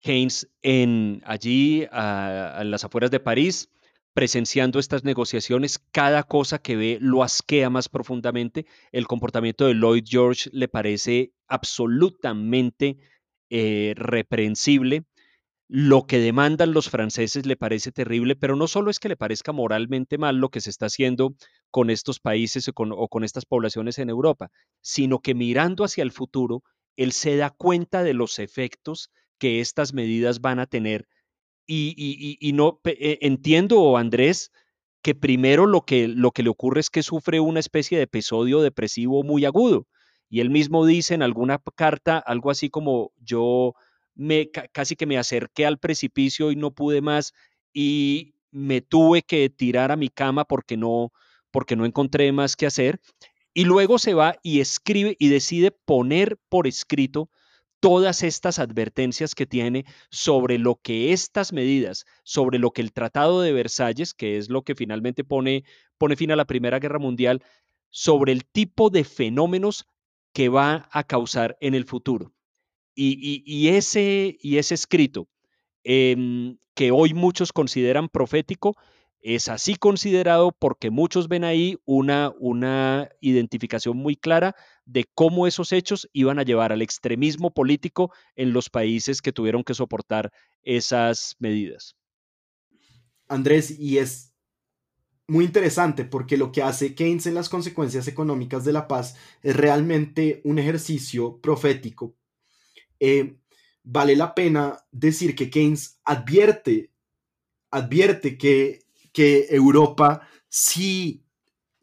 Keynes en, allí a las afueras de París, presenciando estas negociaciones, cada cosa que ve lo asquea más profundamente. El comportamiento de Lloyd George le parece absolutamente eh, reprensible. Lo que demandan los franceses le parece terrible, pero no solo es que le parezca moralmente mal lo que se está haciendo con estos países o con, o con estas poblaciones en Europa, sino que mirando hacia el futuro, él se da cuenta de los efectos que estas medidas van a tener. Y, no eh, entiendo, Andrés, que primero lo que, lo que le ocurre es que sufre una especie de episodio depresivo muy agudo. Y él mismo dice en alguna carta algo así como yo me casi que me acerqué al precipicio y no pude más y me tuve que tirar a mi cama porque no porque no encontré más que hacer y luego se va y escribe y decide poner por escrito todas estas advertencias que tiene sobre lo que estas medidas, sobre lo que el Tratado de Versalles, que es lo que finalmente pone, pone fin a la Primera Guerra Mundial, sobre el tipo de fenómenos que va a causar en el futuro. Y, ese, y ese escrito, em, que hoy muchos consideran profético, es así considerado porque muchos ven ahí una, una identificación muy clara de cómo esos hechos iban a llevar al extremismo político en los países que tuvieron que soportar esas medidas. Andrés, y es muy interesante porque lo que hace Keynes en las consecuencias económicas de la paz es realmente un ejercicio profético. Eh, vale la pena decir que Keynes advierte, advierte que que Europa, si,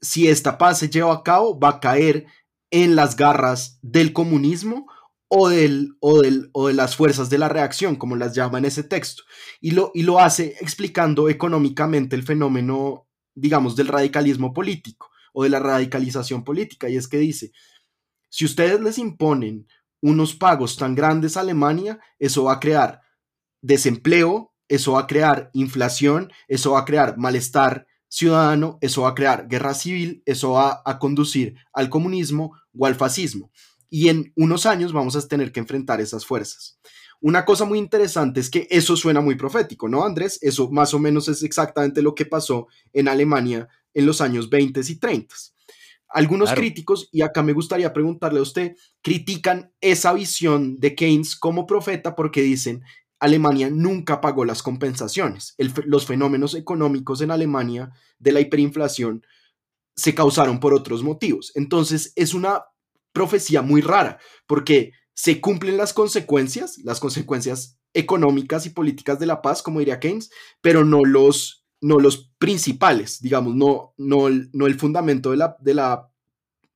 si esta paz se lleva a cabo, va a caer en las garras del comunismo o, del, o, del, o de las fuerzas de la reacción, como las llama en ese texto. Y lo, y lo hace explicando económicamente el fenómeno, digamos, del radicalismo político o de la radicalización política. Y es que dice, si ustedes les imponen unos pagos tan grandes a Alemania, eso va a crear desempleo, eso va a crear inflación, eso va a crear malestar ciudadano, eso va a crear guerra civil, eso va a conducir al comunismo o al fascismo. Y en unos años vamos a tener que enfrentar esas fuerzas. Una cosa muy interesante es que eso suena muy profético, ¿no, Andrés? Eso más o menos es exactamente lo que pasó en Alemania en los años 20 y 30. Algunos críticos, y acá me gustaría preguntarle a usted, critican esa visión de Keynes como profeta porque dicen Alemania nunca pagó las compensaciones. los fenómenos económicos en Alemania de la hiperinflación se causaron por otros motivos. Entonces es una profecía muy rara porque se cumplen las consecuencias, las consecuencias económicas y políticas de la paz, como diría Keynes, pero no los, no los principales, digamos, no, no, no el fundamento de la, de, la,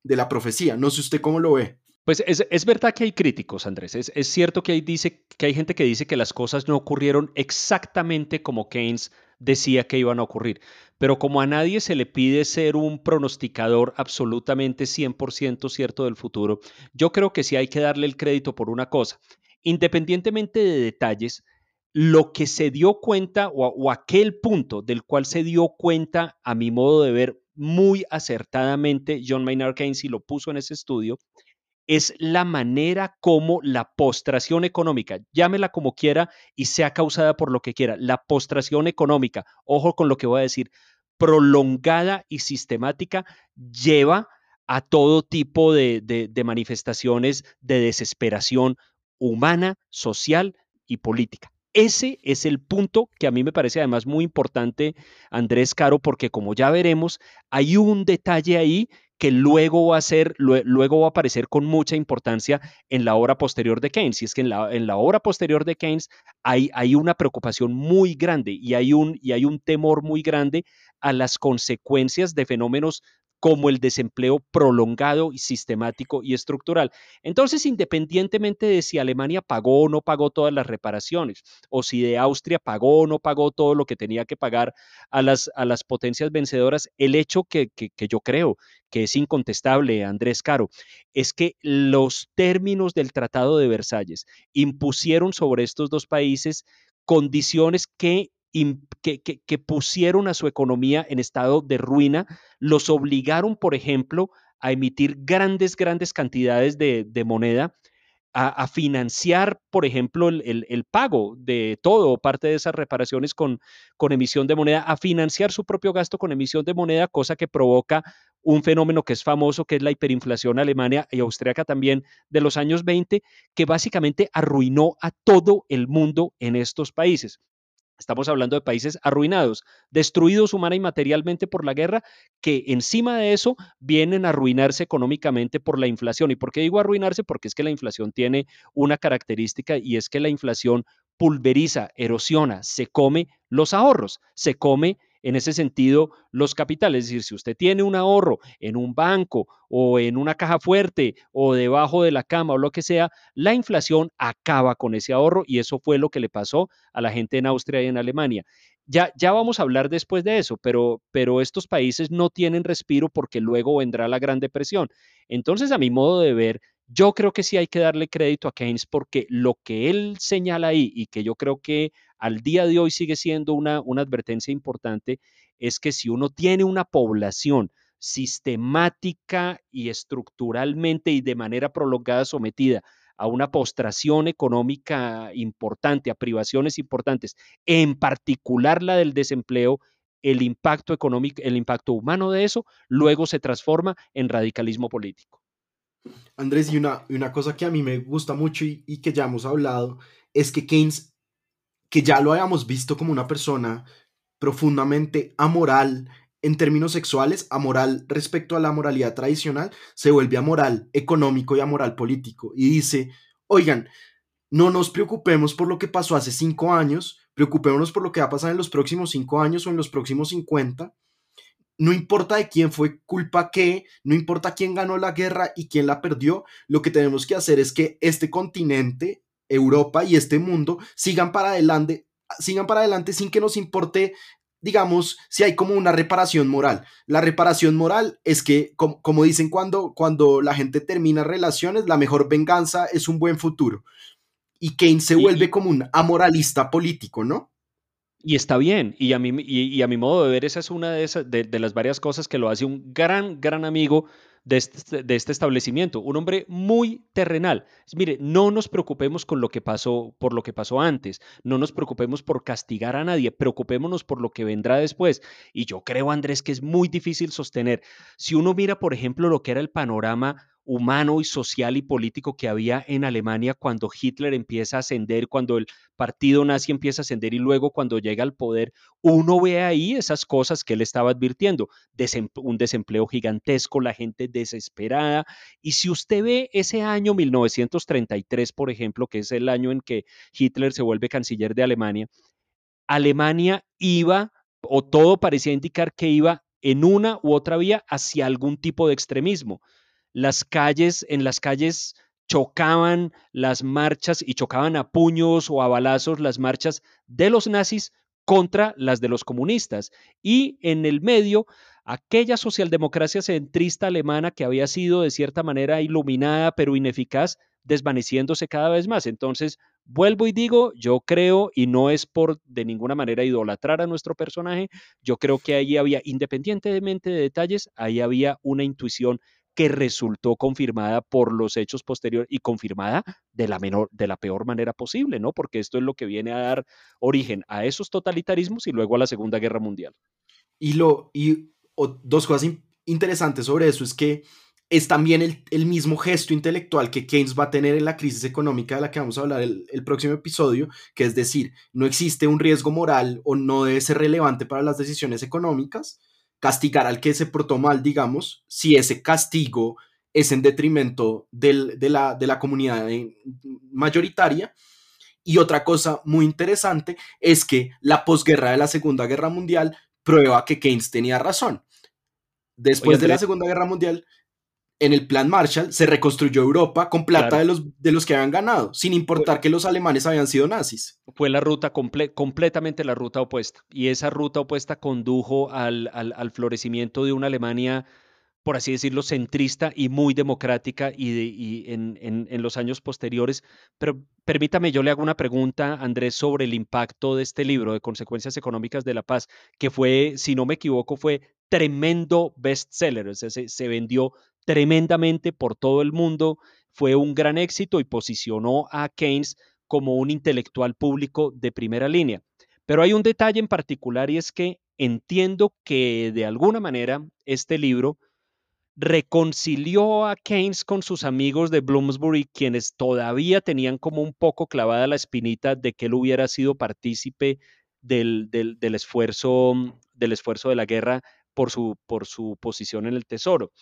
de la profecía. No sé usted cómo lo ve. Pues es, verdad que hay críticos, Andrés. Es, cierto que hay, dice, que hay gente que dice que las cosas no ocurrieron exactamente como Keynes decía que iban a ocurrir. Pero como a nadie se le pide ser un pronosticador absolutamente 100% cierto del futuro, yo creo que sí hay que darle el crédito por una cosa. Independientemente de detalles, lo que se dio cuenta o, o aquel punto del cual se dio cuenta, a mi modo de ver, muy acertadamente John Maynard Keynes lo puso en ese estudio, es la manera como la postración económica, llámela como quiera y sea causada por lo que quiera, la postración económica, ojo con lo que voy a decir, prolongada y sistemática, lleva a todo tipo de, de manifestaciones de desesperación humana, social y política. Ese es el punto que a mí me parece además muy importante, Andrés Caro, porque como ya veremos, hay un detalle ahí que luego va a ser, luego va a aparecer con mucha importancia en la obra posterior de Keynes. Y es que en la, obra posterior de Keynes hay, una preocupación muy grande y hay un temor muy grande a las consecuencias de fenómenos como el desempleo prolongado y sistemático y estructural. Entonces, independientemente de si Alemania pagó o no pagó todas las reparaciones, o si de Austria pagó o no pagó todo lo que tenía que pagar a las, a las potencias vencedoras, el hecho que, que yo creo que es incontestable, Andrés Caro, es que los términos del Tratado de Versalles impusieron sobre estos dos países condiciones que que, pusieron a su economía en estado de ruina, los obligaron, por ejemplo, a emitir grandes, grandes cantidades de, moneda, a, financiar, por ejemplo, el, pago de todo, parte de esas reparaciones con, con emisión de moneda, a financiar su propio gasto con emisión de moneda, cosa que provoca un fenómeno que es famoso, que es la hiperinflación alemana y austríaca también de los años 20, que básicamente arruinó a todo el mundo en estos países. Estamos hablando de países arruinados, destruidos humana y materialmente por la guerra, que encima de eso vienen a arruinarse económicamente por la inflación. ¿Y por qué digo arruinarse? Porque es que la inflación tiene una característica y es que la inflación pulveriza, erosiona, se come los ahorros, se come en ese sentido los capitales. Es decir, si usted tiene un ahorro en un banco o en una caja fuerte o debajo de la cama o lo que sea, la inflación acaba con ese ahorro y eso fue lo que le pasó a la gente en Austria y en Alemania. Ya, ya vamos a hablar después de eso, pero, pero estos países no tienen respiro porque luego vendrá la Gran Depresión. Entonces, a mi modo de ver, yo creo que sí hay que darle crédito a Keynes porque lo que él señala ahí y que yo creo que al día de hoy sigue siendo una, una advertencia importante es que si uno tiene una población sistemática y estructuralmente y de manera prolongada sometida a una postración económica importante, a privaciones importantes, en particular la del desempleo, el impacto económico, el impacto humano de eso, luego se transforma en radicalismo político. Andrés, y una, una cosa que a mí me gusta mucho y, que ya hemos hablado, es que Keynes, que ya lo hayamos visto como una persona profundamente amoral en términos sexuales, amoral respecto a la moralidad tradicional, se vuelve amoral económico y amoral político. Y dice, oigan, no nos preocupemos por lo que pasó hace cinco años, preocupémonos por lo que va a pasar en los próximos cinco años o en los próximos cincuenta no importa de quién fue culpa qué, no importa quién ganó la guerra y quién la perdió, lo que tenemos que hacer es que este continente, Europa y este mundo sigan para adelante, sigan para adelante sin que nos importe digamos, si hay como una reparación moral. La reparación moral es que, como, dicen cuando, cuando la gente termina relaciones, la mejor venganza es un buen futuro. Y Keynes se vuelve como un amoralista político, ¿no? Y está bien, y a, mí, y, a mi modo de ver, esa es una de, esas, de, las varias cosas que lo hace un gran, gran amigo de este, de este, establecimiento, un hombre muy terrenal. Mire, no nos preocupemos con lo que pasó, por lo que pasó antes, no nos preocupemos por castigar a nadie, preocupémonos por lo que vendrá después. Y yo creo, Andrés, que es muy difícil sostener. Si uno mira, por ejemplo, lo que era el panorama humano y social y político que había en Alemania cuando Hitler empieza a ascender, cuando el partido nazi empieza a ascender y luego cuando llega al poder, uno ve ahí esas cosas que él estaba advirtiendo, un desempleo gigantesco, la gente desesperada. Y si usted ve ese año 1933, por ejemplo, que es el año en que Hitler se vuelve canciller de Alemania, Alemania iba, o todo parecía indicar que iba en una u otra vía hacia algún tipo de extremismo las calles, en las calles chocaban las marchas y chocaban a puños o a balazos las marchas de los nazis contra las de los comunistas. Y en el medio, aquella socialdemocracia centrista alemana que había sido de cierta manera iluminada pero ineficaz, desvaneciéndose cada vez más. Entonces, vuelvo y digo, yo creo, y no es por de ninguna manera idolatrar a nuestro personaje, yo creo que ahí había, independientemente de detalles, ahí había una intuición que resultó confirmada por los hechos posteriores y confirmada de la, menor, de la peor manera posible, ¿no? Porque esto es lo que viene a dar origen a esos totalitarismos y luego a la Segunda Guerra Mundial. Y, lo, y dos cosas interesantes sobre eso es que es también el, el, mismo gesto intelectual que Keynes va a tener en la crisis económica de la que vamos a hablar el, el próximo episodio, que es decir, no existe un riesgo moral o no debe ser relevante para las decisiones económicas, castigar al que se portó mal, digamos, si ese castigo es en detrimento de, la, de la comunidad mayoritaria. Y otra cosa muy interesante es que la posguerra de la Segunda Guerra Mundial prueba que Keynes tenía razón. Después de la Segunda Guerra Mundial, en el plan Marshall se reconstruyó Europa con plata de, los, de los que habían ganado, sin importar que los alemanes habían sido nazis. Fue la ruta completamente la ruta opuesta. Y esa ruta opuesta condujo al, florecimiento de una Alemania, por así decirlo, centrista y muy democrática y, en, en, los años posteriores. Pero permítame, yo le hago una pregunta, Andrés, sobre el impacto de este libro de Consecuencias Económicas de la Paz, que fue, si no me equivoco, fue tremendo bestseller. O sea, se vendió tremendamente por todo el mundo, fue un gran éxito y posicionó a Keynes como un intelectual público de primera línea. Pero hay un detalle en particular y es que entiendo que de alguna manera este libro reconcilió a Keynes con sus amigos de Bloomsbury, quienes todavía tenían como un poco clavada la espinita de que él hubiera sido partícipe del, esfuerzo, del esfuerzo de la guerra por su, por su posición en el tesoro.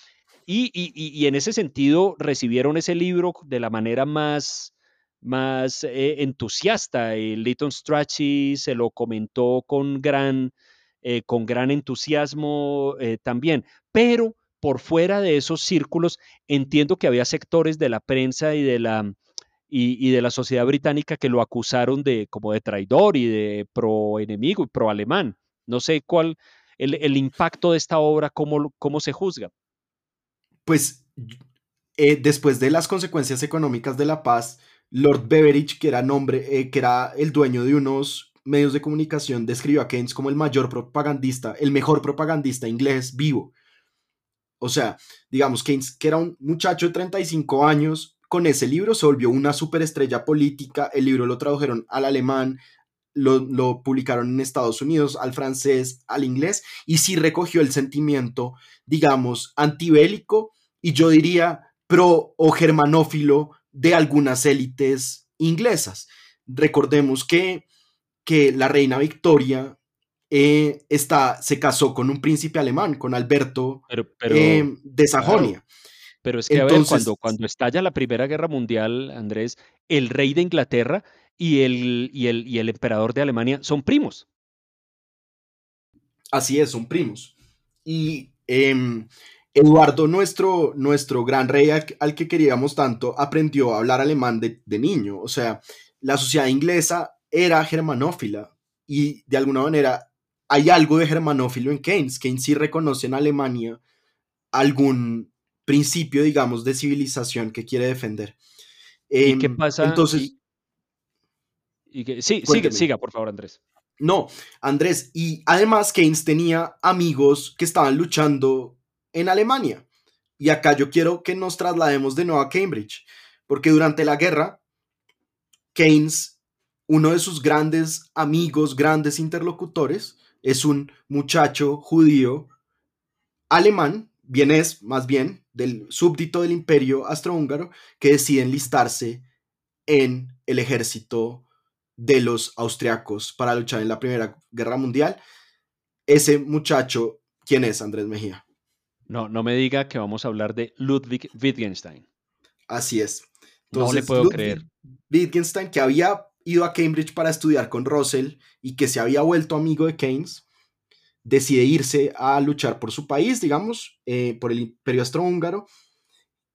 Y, en ese sentido recibieron ese libro de la manera más, más eh, entusiasta. Y Lytton Strachey se lo comentó con gran, eh, con gran entusiasmo eh, también. Pero por fuera de esos círculos, entiendo que había sectores de la prensa y de la, y, de la sociedad británica que lo acusaron de como de traidor y de pro enemigo y pro alemán. No sé cuál el, el impacto de esta obra, cómo, cómo se juzga pues eh, después de las consecuencias económicas de la paz, Lord Beveridge, que era, nombre, eh, que era el dueño de unos medios de comunicación, describió a Keynes como el mayor propagandista, el mejor propagandista inglés vivo. O sea, digamos, Keynes, que era un muchacho de 35 años, con ese libro se volvió una superestrella política. El libro lo tradujeron al alemán, lo, lo, publicaron en Estados Unidos, al francés, al inglés, y sí recogió el sentimiento, digamos, antibélico y yo diría pro o germanófilo de algunas élites inglesas. Recordemos que, que la reina Victoria eh, está, se casó con un príncipe alemán, con Alberto eh, de Sajonia. Pero es que, a ver, cuando, cuando estalla la Primera Guerra Mundial, Andrés, el rey de Inglaterra y el, y el, y el emperador de Alemania son primos. Así es, son primos. Y em, Eduardo, nuestro, nuestro gran rey al, que queríamos tanto, aprendió a hablar alemán de, niño. O sea, la sociedad inglesa era germanófila y de alguna manera hay algo de germanófilo en Keynes. Keynes sí reconoce en Alemania algún principio, digamos, de civilización que quiere defender. ¿Y qué em, pasa? Entonces, sí, siga, siga, por favor, Andrés. No, Andrés, y además Keynes tenía amigos que estaban luchando en Alemania. Y acá yo quiero que nos traslademos de nuevo a Cambridge, porque durante la guerra, Keynes, uno de sus grandes amigos, grandes interlocutores, es un muchacho judío alemán, es más bien del súbdito del imperio astrohúngaro, que decide enlistarse en el ejército de los austriacos para luchar en la Primera Guerra Mundial. Ese muchacho, ¿quién es Andrés Mejía? No, no me diga que vamos a hablar de Ludwig Wittgenstein. Así es. no le puedo creer. Wittgenstein, que había ido a Cambridge para estudiar con Russell y que se había vuelto amigo de Keynes, decide irse a luchar por su país, digamos, eh, por el imperio austrohúngaro,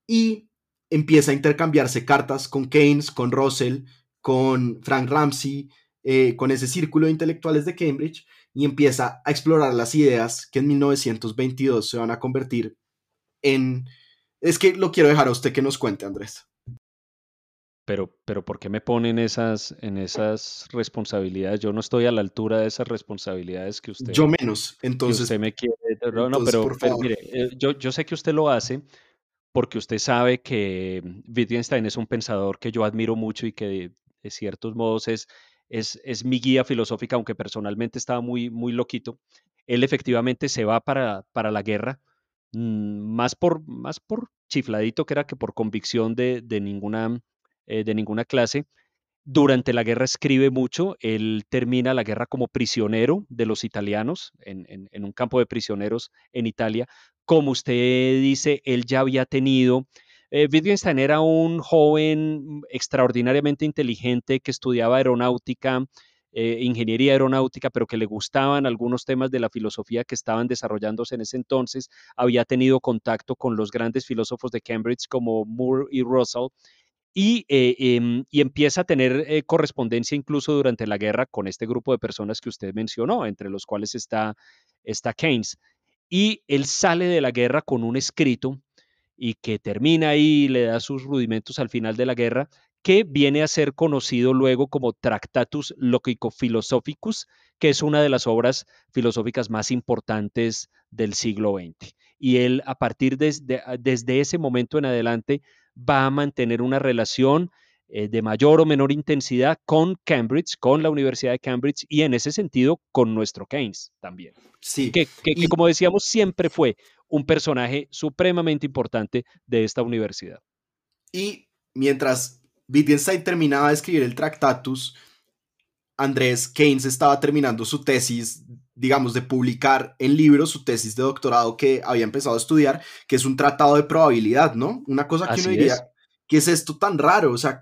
y empieza a intercambiarse cartas con Keynes, con Russell, con Frank Ramsey, eh, con ese círculo de intelectuales de Cambridge, y empieza a explorar las ideas que en 1922 se van a convertir en... Es que lo quiero dejar a usted que nos cuente, Andrés. Pero, pero ¿por qué me ponen esas, en esas responsabilidades? Yo no estoy a la altura de esas responsabilidades que usted... Yo menos, entonces... usted me quiere... No, pero, mire, eh, yo, yo sé que usted lo hace porque usted sabe que Wittgenstein es un pensador que yo admiro mucho y que de ciertos modos es es, mi guía filosófica, aunque personalmente estaba muy, muy loquito. Él efectivamente se va para, para la guerra, mm, más, por, más por chifladito que era que por convicción de, ninguna, eh, de ninguna clase. Durante la guerra escribe mucho, él termina la guerra como prisionero de los italianos en, en, un campo de prisioneros en Italia. Como usted dice, él ya había tenido eh, Wittgenstein era un joven extraordinariamente inteligente que estudiaba aeronáutica, eh, ingeniería aeronáutica, pero que le gustaban algunos temas de la filosofía que estaban desarrollándose en ese entonces. Había tenido contacto con los grandes filósofos de Cambridge como Moore y Russell. Y, eh, em, empieza a tener correspondencia incluso durante la guerra con este grupo de personas que usted mencionó, entre los cuales está, está Keynes. Y él sale de la guerra con un escrito y que termina ahí y le da sus rudimentos al final de la guerra, que viene a ser conocido luego como Tractatus Logico-Philosophicus, que es una de las obras filosóficas más importantes del siglo XX. Y él, a partir de, desde ese momento en adelante, va a mantener una relación eh, de mayor o menor intensidad con Cambridge, con la Universidad de Cambridge y en ese sentido con nuestro Keynes también. Sí. Que, que como decíamos, siempre fue un personaje supremamente importante de esta universidad. Y mientras Wittgenstein terminaba de escribir el Tractatus, Andrés Keynes estaba terminando su tesis, digamos, de publicar en libros, su tesis de doctorado que había empezado a estudiar, que es un tratado de probabilidad, ¿no? Una cosa que uno diría, es. ¿qué es esto tan raro? O sea,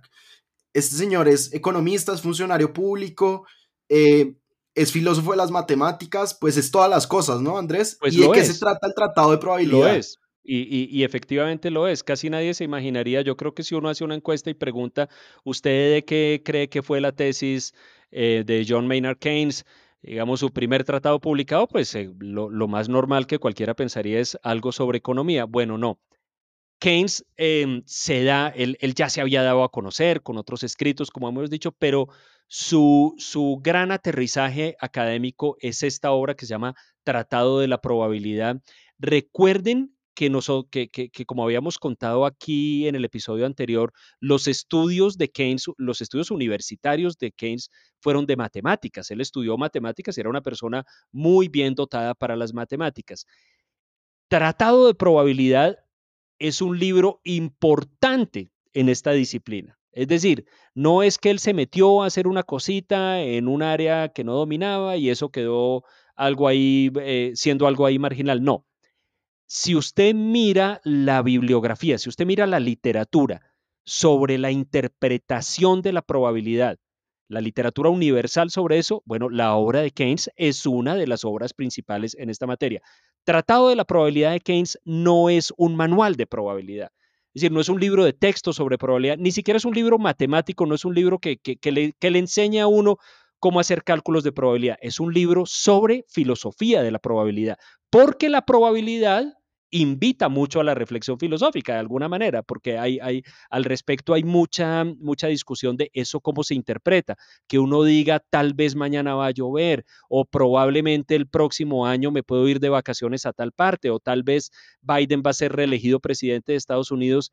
este señor es economista, es funcionario público, eh, es filósofo de las matemáticas, pues es todas las cosas, ¿no, Andrés? Pues ¿Y de qué se trata el tratado de probabilidad? Lo es. Y, efectivamente lo es. Casi nadie se imaginaría. Yo creo que si uno hace una encuesta y pregunta, ¿usted de qué cree que fue la tesis eh, de John Maynard Keynes? Digamos, su primer tratado publicado, pues eh, lo, más normal que cualquiera pensaría es algo sobre economía. Bueno, no. Keynes em, se da, él, ya se había dado a conocer con otros escritos, como hemos dicho, pero su, su gran aterrizaje académico es esta obra que se llama Tratado de la Probabilidad. Recuerden que, que, como habíamos contado aquí en el episodio anterior, los estudios de Keynes, los estudios universitarios de Keynes fueron de matemáticas. Él estudió matemáticas y era una persona muy bien dotada para las matemáticas. Tratado de probabilidad es un libro importante en esta disciplina. Es decir, no es que él se metió a hacer una cosita en un área que no dominaba y eso quedó algo ahí, eh, siendo algo ahí marginal. No, si usted mira la bibliografía, si usted mira la literatura sobre la interpretación de la probabilidad, la literatura universal sobre eso, bueno, la obra de Keynes es una de las obras principales en esta materia. Tratado de la probabilidad de Keynes no es un manual de probabilidad. Es decir, no es un libro de texto sobre probabilidad, ni siquiera es un libro matemático, no es un libro que, le, que le enseña a uno cómo hacer cálculos de probabilidad. Es un libro sobre filosofía de la probabilidad, porque la probabilidad invita mucho a la reflexión filosófica de alguna manera, porque hay, hay, al respecto hay mucha, mucha discusión de eso cómo se interpreta, que uno diga tal vez mañana va a llover o probablemente el próximo año me puedo ir de vacaciones a tal parte o tal vez Biden va a ser reelegido presidente de Estados Unidos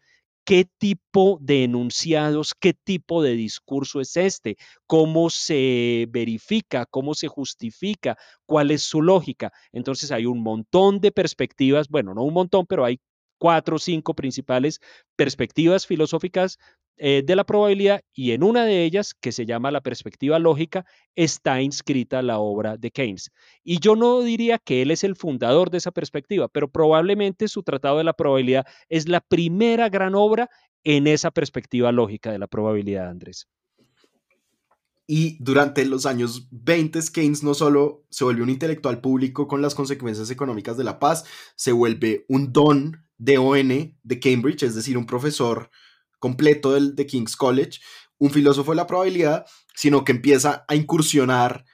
qué tipo de enunciados, qué tipo de discurso es este, cómo se verifica, cómo se justifica, cuál es su lógica. Entonces hay un montón de perspectivas, bueno, no un montón, pero hay cuatro o cinco principales perspectivas filosóficas eh, de la probabilidad y en una de ellas, que se llama la perspectiva lógica, está inscrita la obra de Keynes. Y yo no diría que él es el fundador de esa perspectiva, pero probablemente su Tratado de la Probabilidad es la primera gran obra en esa perspectiva lógica de la probabilidad, Andrés. Y durante los años 20, Keynes no solo se vuelve un intelectual público con las consecuencias económicas de la paz, se vuelve un don de ON de Cambridge, es decir, un profesor completo del, de King's College, un filósofo de la probabilidad, sino que empieza a incursionar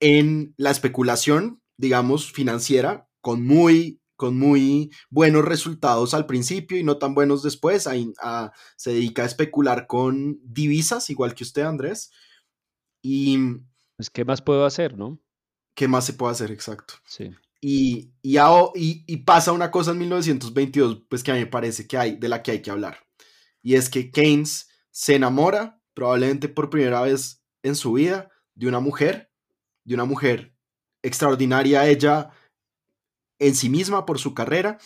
en la especulación, digamos, financiera, con muy, con muy buenos resultados al principio y no tan buenos después. se dedica a especular con divisas, igual que usted, Andrés. Y... Pues, ¿qué más puedo hacer, no? ¿Qué más se puede hacer? Exacto. Sí. Y, y, y, pasa una cosa en 1922, pues que a mí me parece que hay, de la que hay que hablar y es que Keynes se enamora, probablemente por primera vez en su vida, de una mujer, de una mujer extraordinaria ella en sí misma por su carrera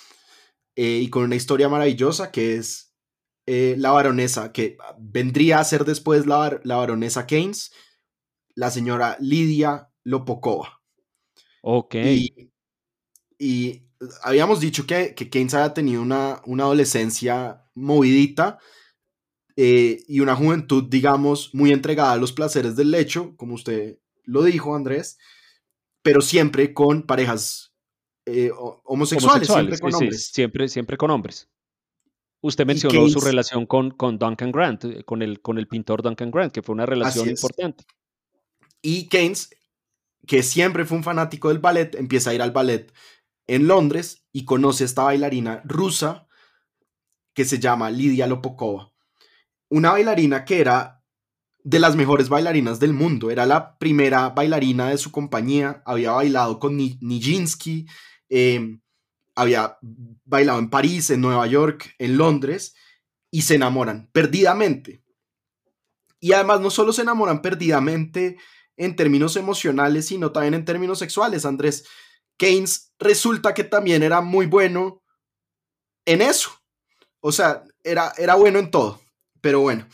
eh, y con una historia maravillosa que es eh, la baronesa, que vendría a ser después la, la baronesa Keynes, la señora Lidia Lopokova. Ok. Y, habíamos dicho que, que Keynes había tenido una, una adolescencia movidita eh, y una juventud, digamos, muy entregada a los placeres del lecho, como usted lo dijo, Andrés, pero siempre con parejas eh, homosexuales, siempre con hombres. siempre, siempre con hombres. Usted mencionó su relación con, con Duncan Grant, eh, con el, con el pintor Duncan Grant, que fue una relación importante. Y Keynes, que siempre fue un fanático del ballet, empieza a ir al ballet en Londres y conoce a esta bailarina rusa que se llama Lidia Lopokova. Una bailarina que era de las mejores bailarinas del mundo. Era la primera bailarina de su compañía. Había bailado con Nijinsky, em, había bailado en París, en Nueva York, en Londres, y se enamoran perdidamente. Y además no solo se enamoran perdidamente en términos emocionales, sino también en términos sexuales, Andrés. Keynes resulta que también era muy bueno en eso. O sea, era, era bueno en todo, pero bueno.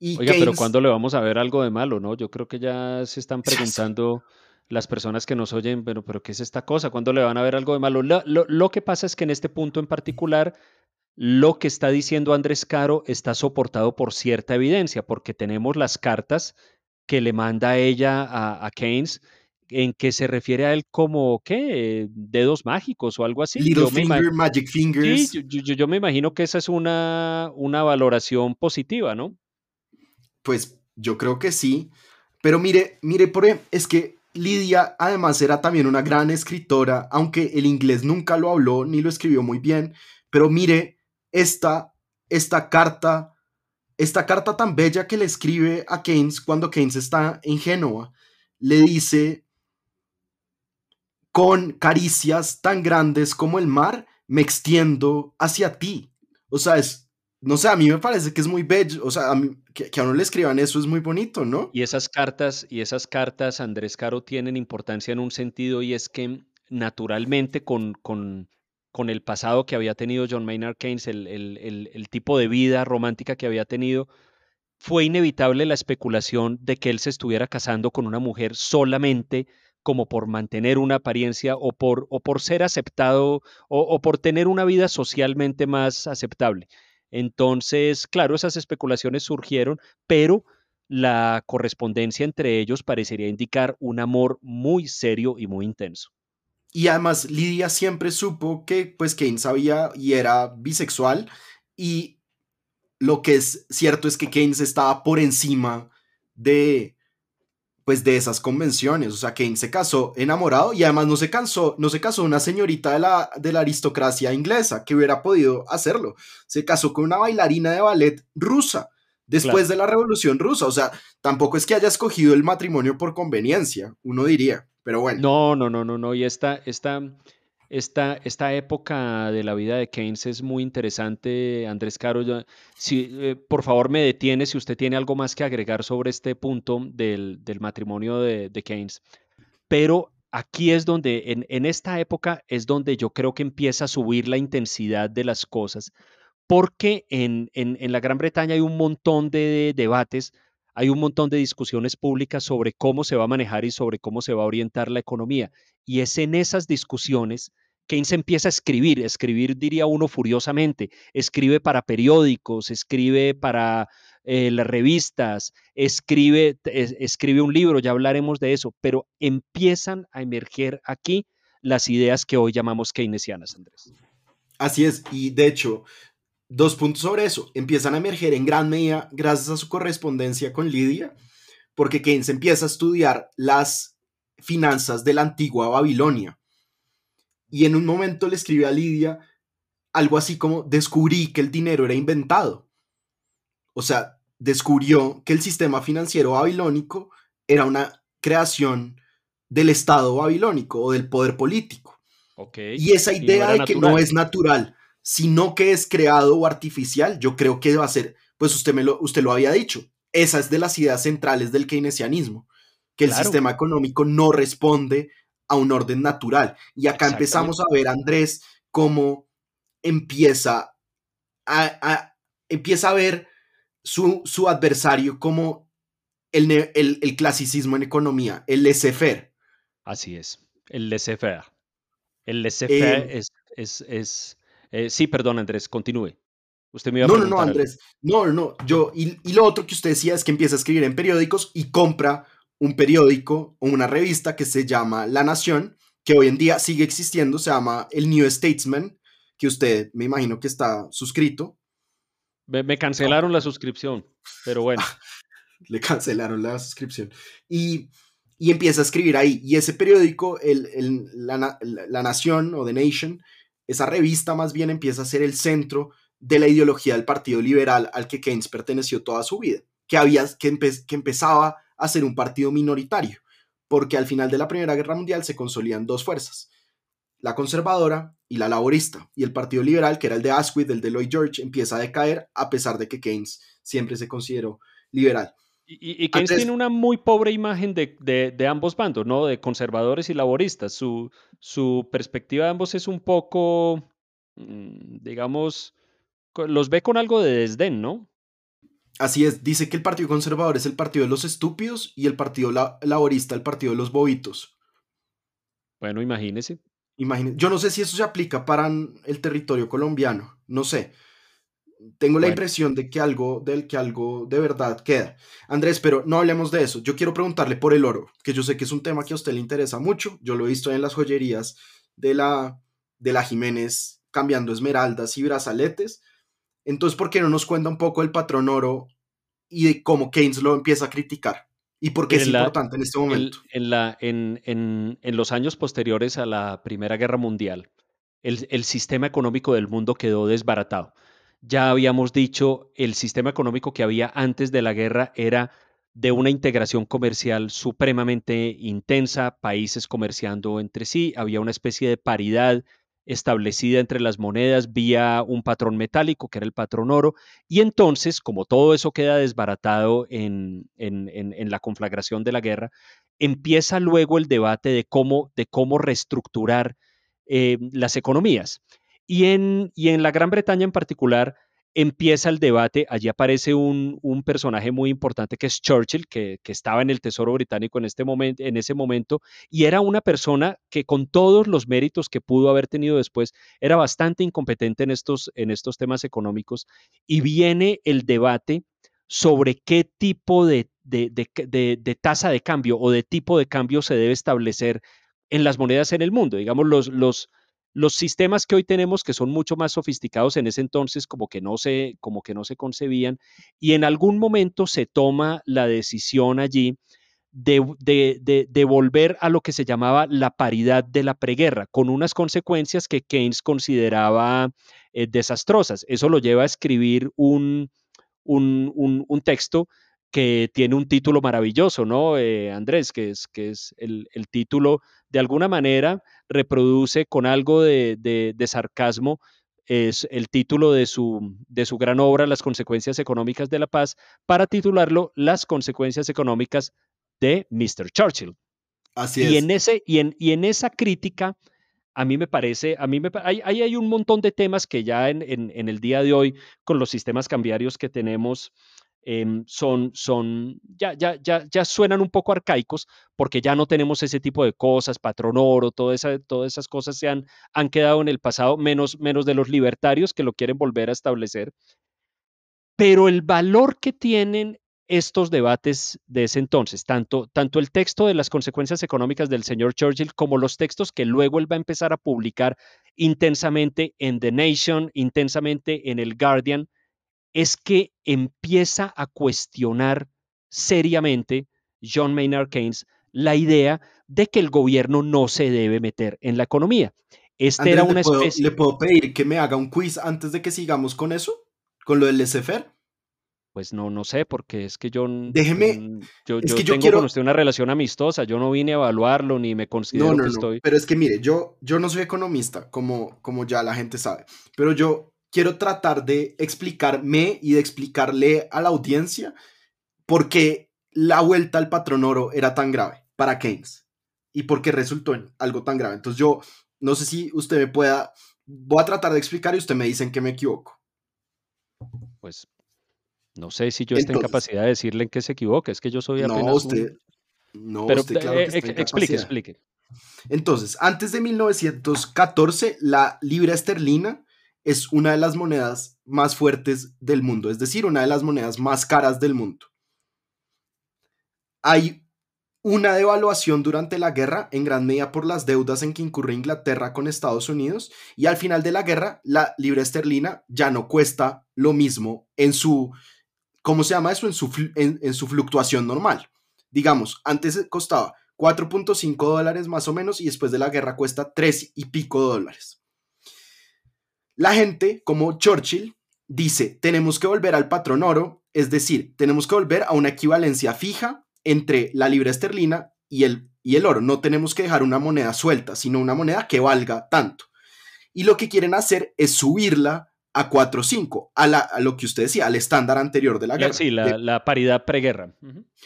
Oiga, pero ¿cuándo le vamos a ver algo de malo, no? Yo creo que ya se están [laughs] preguntando las personas que nos oyen, pero, pero ¿qué es esta cosa? ¿Cuándo le van a ver algo de malo? Lo, que pasa es que en este punto en particular, lo que está diciendo Andrés Caro está soportado por cierta evidencia, porque tenemos las cartas que le manda ella a, Keynes en que se refiere a él como, ¿qué? Dedos mágicos o algo así. Little finger, magic fingers. Sí, yo, me imagino que esa es una, una valoración positiva, ¿no? Pues yo creo que sí. Pero mire, mire, por ejemplo, es que Lidia además era también una gran escritora, aunque el inglés nunca lo habló ni lo escribió muy bien. Pero mire, esta, esta carta, esta carta tan bella que le escribe a Keynes cuando Keynes está en Génova, le dice, con caricias tan grandes como el mar, me extiendo hacia ti. O sea, es, no sé, a mí me parece que es muy bello, o sea, a mí, que, a uno le escriban eso es muy bonito, ¿no? Y esas cartas, y esas cartas, Andrés Caro, tienen importancia en un sentido y es que naturalmente con, con, con el pasado que había tenido John Maynard Keynes, el, el, el, tipo de vida romántica que había tenido, fue inevitable la especulación de que él se estuviera casando con una mujer solamente como por mantener una apariencia o por, o por ser aceptado o, por tener una vida socialmente más aceptable. Entonces, claro, esas especulaciones surgieron, pero la correspondencia entre ellos parecería indicar un amor muy serio y muy intenso. Y además Lidia siempre supo que pues Keynes sabía y era bisexual y lo que es cierto es que Keynes estaba por encima de pues de esas convenciones, o sea, Keynes se casó enamorado y además no se casó, no se casó una señorita de la, de la aristocracia inglesa que hubiera podido hacerlo, se casó con una bailarina de ballet rusa después de la Revolución Rusa, o sea, tampoco es que haya escogido el matrimonio por conveniencia, uno diría, pero bueno. No, no, no, no, no, y esta, esta, esta, esta época de la vida de Keynes es muy interesante, Andrés Caro. si, eh, por favor, me detiene si usted tiene algo más que agregar sobre este punto del, matrimonio de, Keynes. Pero aquí es donde, en, en, esta época, es donde yo creo que empieza a subir la intensidad de las cosas, porque en, en, en la Gran Bretaña hay un montón de debates hay un montón de discusiones públicas sobre cómo se va a manejar y sobre cómo se va a orientar la economía. Y es en esas discusiones Keynes empieza a escribir, escribir diría uno furiosamente, escribe para periódicos, escribe para eh, las revistas, escribe, escribe un libro, ya hablaremos de eso, pero empiezan a emerger aquí las ideas que hoy llamamos keynesianas, Andrés. Así es, y de hecho, dos puntos sobre eso, empiezan a emerger en gran medida gracias a su correspondencia con Lidia, porque Keynes empieza a estudiar las finanzas de la antigua Babilonia y en un momento le escribe a Lidia algo así como, descubrí que el dinero era inventado. O sea, descubrió que el sistema financiero babilónico era una creación del Estado babilónico o del poder político. Y esa idea de que no es natural, sino que es creado o artificial, yo creo que va a ser, pues usted, me lo, usted lo había dicho, esa es de las ideas centrales del keynesianismo, que el sistema económico no responde a un orden natural. Y acá empezamos a ver, Andrés, cómo empieza a, empieza a ver su, su adversario como el, el, clasicismo en economía, el laissez-faire. Así es, el laissez-faire. El laissez-faire eh, es, es, eh, sí, perdón, Andrés, continúe. Usted me iba a no, no, no, Andrés. No, no, yo. Y, y, lo otro que usted decía es que empieza a escribir en periódicos y compra un periódico o una revista que se llama La Nación, que hoy en día sigue existiendo, se llama el New Statesman, que usted me imagino que está suscrito. Me, cancelaron la suscripción, pero bueno. [laughs] Le cancelaron la suscripción. Y, y, empieza a escribir ahí. Y ese periódico, el, el, la, la, Nación o The Nation, esa revista más bien empieza a ser el centro de la ideología del Partido Liberal al que Keynes perteneció toda su vida, que, había, que, que empezaba a ser un partido minoritario, porque al final de la Primera Guerra Mundial se consolidan dos fuerzas, la conservadora y la laborista, y el Partido Liberal, que era el de Asquith, el de Lloyd George, empieza a decaer a pesar de que Keynes siempre se consideró liberal. Y, Keynes tiene una muy pobre imagen de, ambos bandos, ¿no? De conservadores y laboristas. Su, su perspectiva de ambos es un poco, mm, digamos, los ve con algo de desdén, ¿no? Así es, dice que el Partido Conservador es el partido de los estúpidos y el Partido Laborista el partido de los bobitos. Bueno, imagínese. Yo no sé si eso se aplica para el territorio colombiano, no sé. Tengo la impresión de que algo, del que algo de verdad queda. Andrés, pero no hablemos de eso. Yo quiero preguntarle por el oro, que yo sé que es un tema que a usted le interesa mucho. Yo lo he visto en las joyerías de la, de la Jiménez cambiando esmeraldas y brazaletes. Entonces, ¿por qué no nos cuenta un poco el patrón oro y de cómo Keynes lo empieza a criticar? ¿Y por qué es importante en este momento? En, los años posteriores a la Primera Guerra Mundial, el, el, sistema económico del mundo quedó desbaratado. Ya habíamos dicho, el sistema económico que había antes de la guerra era de una integración comercial supremamente intensa, países comerciando entre sí, había una especie de paridad establecida entre las monedas vía un patrón metálico, que era el patrón oro, y entonces, como todo eso queda desbaratado en, en, la conflagración de la guerra, empieza luego el debate de cómo, de cómo reestructurar eh, las economías. Y en, y en la Gran Bretaña en particular, empieza el debate, allí aparece un, personaje muy importante que es Churchill, que, estaba en el Tesoro Británico en, este momento, en ese momento, y era una persona que con todos los méritos que pudo haber tenido después, era bastante incompetente en estos, en estos temas económicos, y viene el debate sobre qué tipo de, de, tasa de cambio o de tipo de cambio se debe establecer en las monedas en el mundo. Digamos, los, los, los sistemas que hoy tenemos, que son mucho más sofisticados en ese entonces, como que no se, como que no se concebían, y en algún momento se toma la decisión allí de, volver a lo que se llamaba la paridad de la preguerra, con unas consecuencias que Keynes consideraba eh, desastrosas. Eso lo lleva a escribir un, un, un, texto que tiene un título maravilloso, ¿no, eh, Andrés? Que es, que es el, el título de alguna manera reproduce con algo de, sarcasmo es el título de su, de su gran obra, Las consecuencias económicas de la paz, para titularlo Las consecuencias económicas de Mr. Churchill. Así y En ese, y, en, y en esa crítica, a mí me parece, a mí me, hay, hay un montón de temas que ya en, en, el día de hoy, con los sistemas cambiarios que tenemos, Em, son, son ya, ya, ya, ya suenan un poco arcaicos porque ya no tenemos ese tipo de cosas, patrón oro, todas esas cosas se han, han quedado en el pasado, menos, menos de los libertarios que lo quieren volver a establecer. Pero el valor que tienen estos debates de ese entonces, tanto, tanto el texto de las consecuencias económicas del señor Churchill como los textos que luego él va a empezar a publicar intensamente en The Nation, intensamente en el Guardian, es que empieza a cuestionar seriamente John Maynard Keynes la idea de que el gobierno no se debe meter en la economía. Este era una ¿le puedo, especie... ¿Le puedo pedir que me haga un quiz antes de que sigamos con eso? ¿Con lo del laissez Pues no, no sé, porque es que yo. Déjeme. Yo, es que yo tengo con usted una relación amistosa. Yo no vine a evaluarlo ni me considero no, que estoy. Pero es que mire, yo, yo no soy economista, como, como ya la gente sabe. Pero yo quiero tratar de explicarme y de explicarle a la audiencia por qué la vuelta al patrón oro era tan grave para Keynes y por qué resultó en algo tan grave. Entonces yo no sé si usted me pueda, voy a tratar de explicar y usted me dice en que me equivoco. Pues no sé si yo estoy en capacidad de decirle en qué se equivoca, es que yo soy apenas No, usted, no, Pero, claro que eh, explique, explique. Entonces, antes de 1914, la libra esterlina es una de las monedas más fuertes del mundo, es decir, una de las monedas más caras del mundo. Hay una devaluación durante la guerra, en gran medida por las deudas en que incurre Inglaterra con Estados Unidos, y al final de la guerra, la libra esterlina ya no cuesta lo mismo en su, ¿cómo se llama eso? En su, en su fluctuación normal. Digamos, antes costaba 4.5 dólares más o menos y después de la guerra cuesta 3 y pico dólares. La gente, como Churchill, dice, tenemos que volver al patrón oro, es decir, tenemos que volver a una equivalencia fija entre la libra esterlina y el, y el oro. No tenemos que dejar una moneda suelta, sino una moneda que valga tanto. Y lo que quieren hacer es subirla a 4.5, a, a lo que usted decía, al estándar anterior de la guerra. Sí, la, paridad preguerra.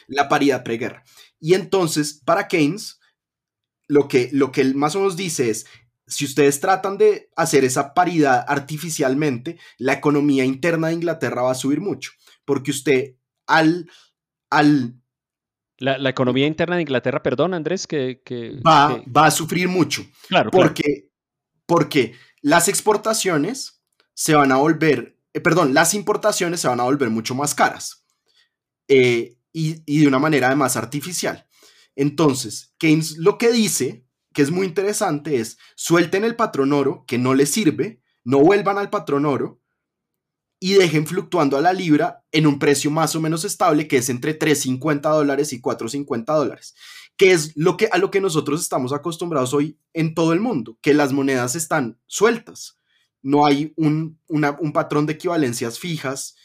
La paridad preguerra. Y entonces, para Keynes, lo que, lo que él más o menos dice es, si ustedes tratan de hacer esa paridad artificialmente, la economía interna de Inglaterra va a subir mucho, porque usted al... al la, economía interna de Inglaterra, perdón Andrés, que... va, va, a sufrir mucho. Claro, porque, porque las exportaciones se van a volver, eh, perdón, las importaciones se van a volver mucho más caras eh, y, y de una manera además artificial. Entonces, Keynes lo que dice que es muy interesante es suelten el patrón oro que no les sirve, no vuelvan al patrón oro y dejen fluctuando a la libra en un precio más o menos estable que es entre 3.50 dólares y 4.50 dólares, que es lo que, a lo que nosotros estamos acostumbrados hoy en todo el mundo, que las monedas están sueltas, no hay un, un patrón de equivalencias fijas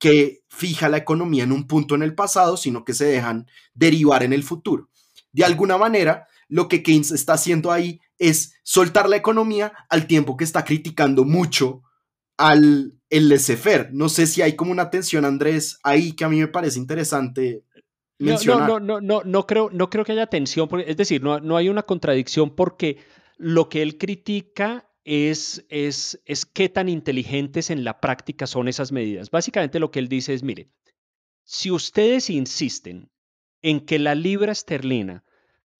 que fija la economía en un punto en el pasado, sino que se dejan derivar en el futuro. De alguna manera, lo que Keynes está haciendo ahí es soltar la economía al tiempo que está criticando mucho al el laissez No sé si hay como una tensión, Andrés, ahí que a mí me parece interesante mencionar. No, no, no, no, creo, no creo que haya tensión, es decir, no, no hay una contradicción porque lo que él critica es, es, es qué tan inteligentes en la práctica son esas medidas. Básicamente lo que él dice es, mire, si ustedes insisten en que la libra esterlina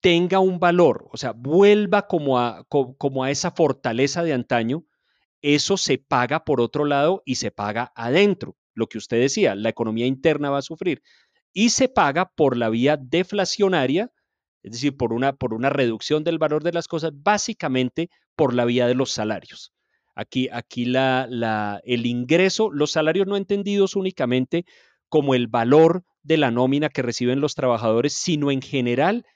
tenga un valor, o sea, vuelva como a, como a esa fortaleza de antaño, eso se paga por otro lado y se paga adentro. Lo que usted decía, la economía interna va a sufrir y se paga por la vía deflacionaria, es decir, por una, por una reducción del valor de las cosas, básicamente por la vía de los salarios. Aquí, aquí la, la, el ingreso, los salarios no entendidos únicamente como el valor de la nómina que reciben los trabajadores, sino en general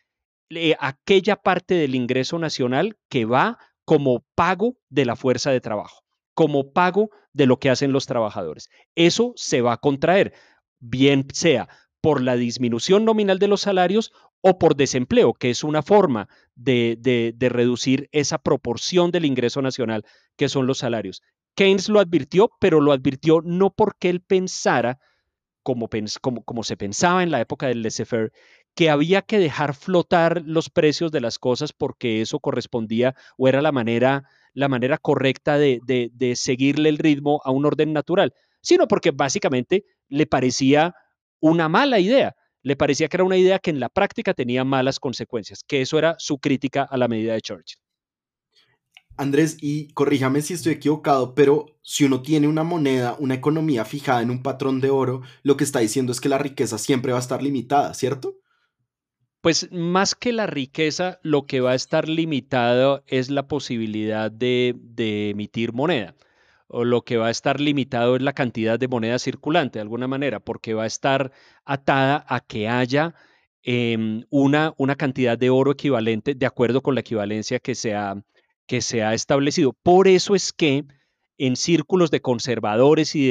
aquella parte del ingreso nacional que va como pago de la fuerza de trabajo, como pago de lo que hacen los trabajadores. Eso se va a contraer, bien sea por la disminución nominal de los salarios o por desempleo, que es una forma de, de, reducir esa proporción del ingreso nacional que son los salarios. Keynes lo advirtió, pero lo advirtió no porque él pensara, como, como, como se pensaba en la época del laissez-faire, que había que dejar flotar los precios de las cosas porque eso correspondía o era la manera, la manera correcta de, de, seguirle el ritmo a un orden natural, sino porque básicamente le parecía una mala idea, le parecía que era una idea que en la práctica tenía malas consecuencias, que eso era su crítica a la medida de Churchill. Andrés, y corríjame si estoy equivocado, pero si uno tiene una moneda, una economía fijada en un patrón de oro, lo que está diciendo es que la riqueza siempre va a estar limitada, ¿cierto? Pues más que la riqueza, lo que va a estar limitado es la posibilidad de, emitir moneda. O lo que va a estar limitado es la cantidad de moneda circulante, de alguna manera, porque va a estar atada a que haya em, una, una cantidad de oro equivalente de acuerdo con la equivalencia que se que se ha establecido. Por eso es que en círculos de conservadores y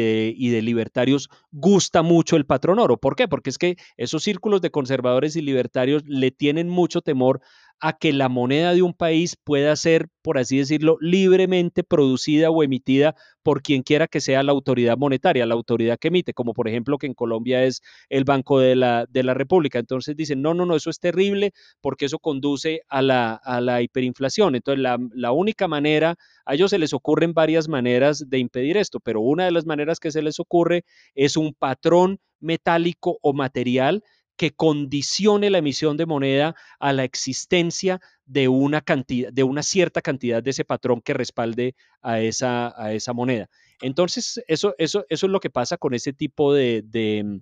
de, libertarios gusta mucho el patrón oro. ¿Por qué? Porque es que esos círculos de conservadores y libertarios le tienen mucho temor a que la moneda de un país pueda ser, por así decirlo, libremente producida o emitida por quien quiera que sea la autoridad monetaria, la autoridad que emite, como por ejemplo que en Colombia es el Banco de la, de la República. Entonces dicen, no, no, no, eso es terrible porque eso conduce a la, a la hiperinflación. Entonces la, la única manera, a ellos se les ocurren varias maneras de impedir esto, pero una de las maneras que se les ocurre es un patrón metálico o material que condicione la emisión de moneda a la existencia de una, cantidad, de una cierta cantidad de ese patrón que respalde a esa, a esa moneda. Entonces, eso, eso, eso es lo que pasa con ese tipo de, de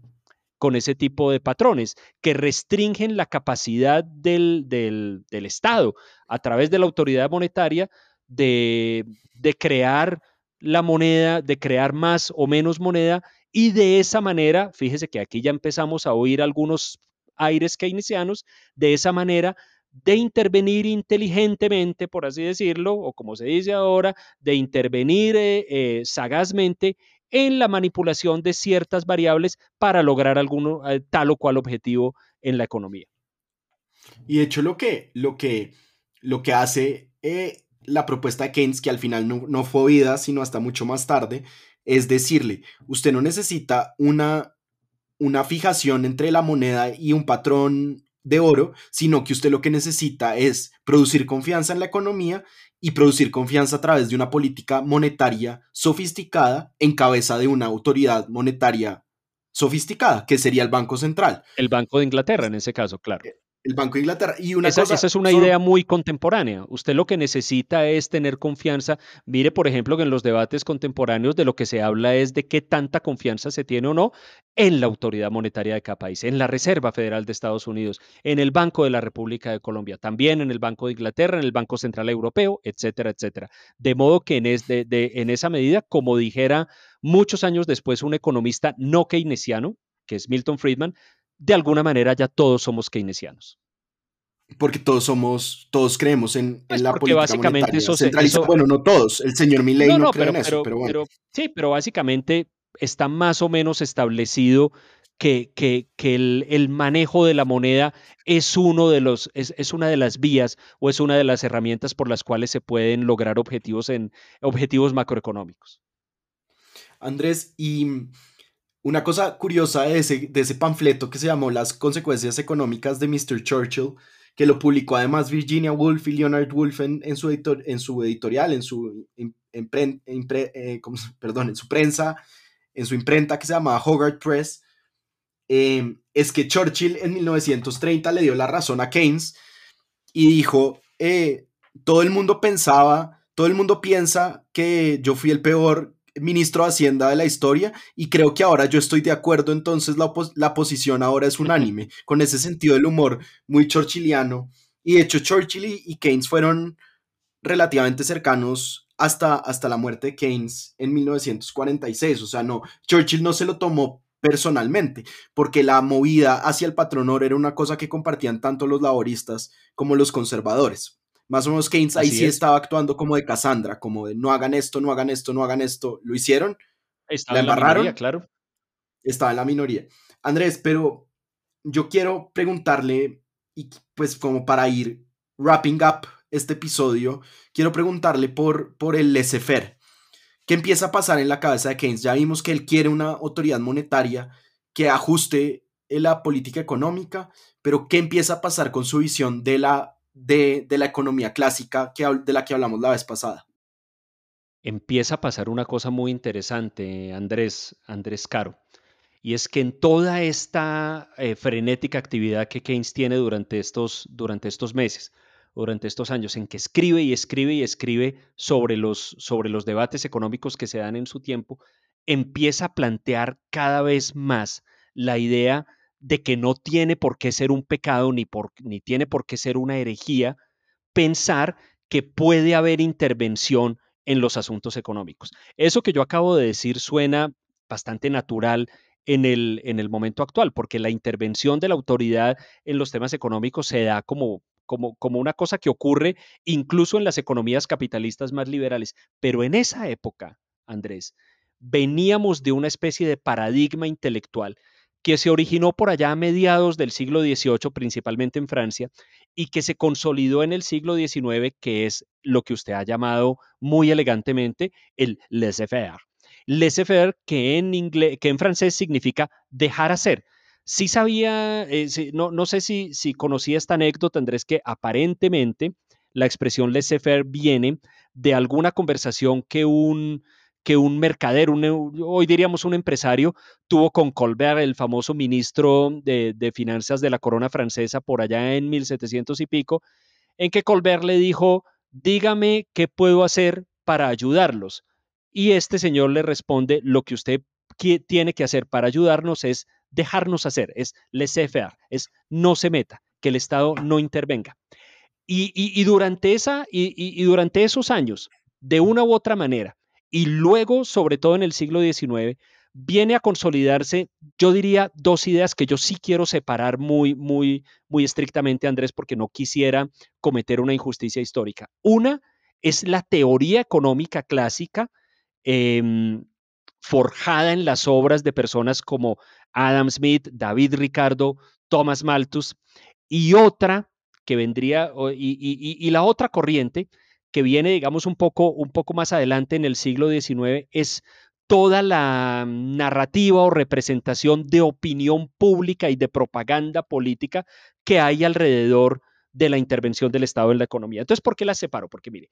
con ese tipo de patrones que restringen la capacidad del, del, del Estado a través de la autoridad monetaria de, de crear la moneda, de crear más o menos moneda y de esa manera, fíjese que aquí ya empezamos a oír algunos aires keynesianos, de esa manera de intervenir inteligentemente, por así decirlo, o como se dice ahora, de intervenir eh, eh, sagazmente en la manipulación de ciertas variables para lograr alguno, eh, tal o cual objetivo en la economía. Y de hecho lo que, lo que, lo que hace la propuesta de Keynes, que al final no, no fue oída, sino hasta mucho más tarde, es decirle, usted no necesita una, una fijación entre la moneda y un patrón de oro, sino que usted lo que necesita es producir confianza en la economía y producir confianza a través de una política monetaria sofisticada en cabeza de una autoridad monetaria sofisticada, que sería el Banco Central. El Banco de Inglaterra en ese caso, claro. El Banco de Inglaterra. Y una esa, cosa, esa es una idea muy contemporánea. Usted lo que necesita es tener confianza. Mire, por ejemplo, que en los debates contemporáneos de lo que se habla es de qué tanta confianza se tiene o no en la autoridad monetaria de cada país, en la Reserva Federal de Estados Unidos, en el Banco de la República de Colombia, también en el Banco de Inglaterra, en el Banco Central Europeo, etcétera, etcétera. De modo que en, en esa medida, como dijera muchos años después un economista no keynesiano, que es Milton Friedman, de alguna manera ya todos somos keynesianos. Porque todos somos, todos creemos en, Pues la porque política básicamente monetaria eso se- centralizada. eso- Bueno, no todos. El señor Milley no, no, cree pero, en eso, pero- pero, bueno. pero- sí, pero básicamente está más o menos establecido que, que- que el, el manejo de la moneda es, uno de los, es, es una de las vías o es una de las herramientas por las cuales se pueden lograr objetivos, en, objetivos macroeconómicos. Andrés, y una cosa curiosa de ese, de ese panfleto que se llamó Las consecuencias económicas de Mr. Churchill, que lo publicó además Virginia Woolf y Leonard Woolf en, en su, editor- en su editorial, en su, impren- impre- eh, ¿cómo se- perdón, en su prensa, en su imprenta que se llamaba Hogarth Press, eh, es que Churchill en 1930 le dio la razón a Keynes y dijo, eh, todo el mundo pensaba, todo el mundo piensa que yo fui el peor ministro de Hacienda de la historia y creo que ahora yo estoy de acuerdo, entonces la, la posición ahora es unánime, con ese sentido del humor muy churchilliano. Y de hecho Churchill y, Keynes fueron relativamente cercanos hasta, hasta la muerte de Keynes en 1946. O sea, no, Churchill no se lo tomó personalmente, porque la movida hacia el patronor era una cosa que compartían tanto los laboristas como los conservadores. Más o menos Keynes ahí Así sí es. estaba actuando como de Cassandra, como de no hagan esto, no hagan esto, no hagan esto. Lo hicieron, Estaba ¿La en la embarraron? minoría, claro. estaba en la minoría. Andrés, pero yo quiero preguntarle, y pues como para ir wrapping up este episodio, quiero preguntarle por, por el laissez-faire. ¿Qué empieza a pasar en la cabeza de Keynes? Ya vimos que él quiere una autoridad monetaria que ajuste la política económica, pero ¿qué empieza a pasar con su visión de la, de, de la economía clásica que, de la que hablamos la vez pasada? empieza a pasar una cosa muy interesante, Andrés, Andrés Caro, y es que en toda esta eh, frenética actividad que Keynes tiene durante estos, durante estos meses, durante estos años, en que escribe y escribe y escribe sobre los, sobre los debates económicos que se dan en su tiempo, empieza a plantear cada vez más la idea de que no tiene por qué ser un pecado ni, por, ni tiene por qué ser una herejía pensar que puede haber intervención en los asuntos económicos. Eso que yo acabo de decir suena bastante natural en el, en el momento actual, porque la intervención de la autoridad en los temas económicos se da como, como, como una cosa que ocurre incluso en las economías capitalistas más liberales. Pero en esa época, Andrés, veníamos de una especie de paradigma intelectual que se originó por allá a mediados del siglo XVIII, principalmente en Francia, y que se consolidó en el siglo XIX, que es lo que usted ha llamado muy elegantemente el laissez-faire. Laissez-faire, que en, inglés, que en francés significa dejar hacer. Sí sabía, eh, no, no, sé si, si conocía esta anécdota, Andrés, que aparentemente la expresión laissez-faire viene de alguna conversación que un, que un mercader, hoy diríamos un empresario, tuvo con Colbert, el famoso ministro de, finanzas de la corona francesa por allá en 1700 y pico, en que Colbert le dijo, dígame qué puedo hacer para ayudarlos. Y este señor le responde, lo que usted tiene que hacer para ayudarnos es dejarnos hacer, es laissez-faire, es no se meta, que el Estado no intervenga. Y, durante esa, y durante esos años, de una u otra manera, y luego, sobre todo en el siglo XIX, viene a consolidarse, yo diría, dos ideas que yo sí quiero separar muy, muy, muy estrictamente, Andrés, porque no quisiera cometer una injusticia histórica. Una es la teoría económica clásica, eh, forjada en las obras de personas como Adam Smith, David Ricardo, Thomas Malthus, y otra que vendría, y la otra corriente, que viene, digamos, un poco, un poco más adelante en el siglo XIX, es toda la narrativa o representación de opinión pública y de propaganda política que hay alrededor de la intervención del Estado en la economía. Entonces, ¿por qué las separo? Porque mire,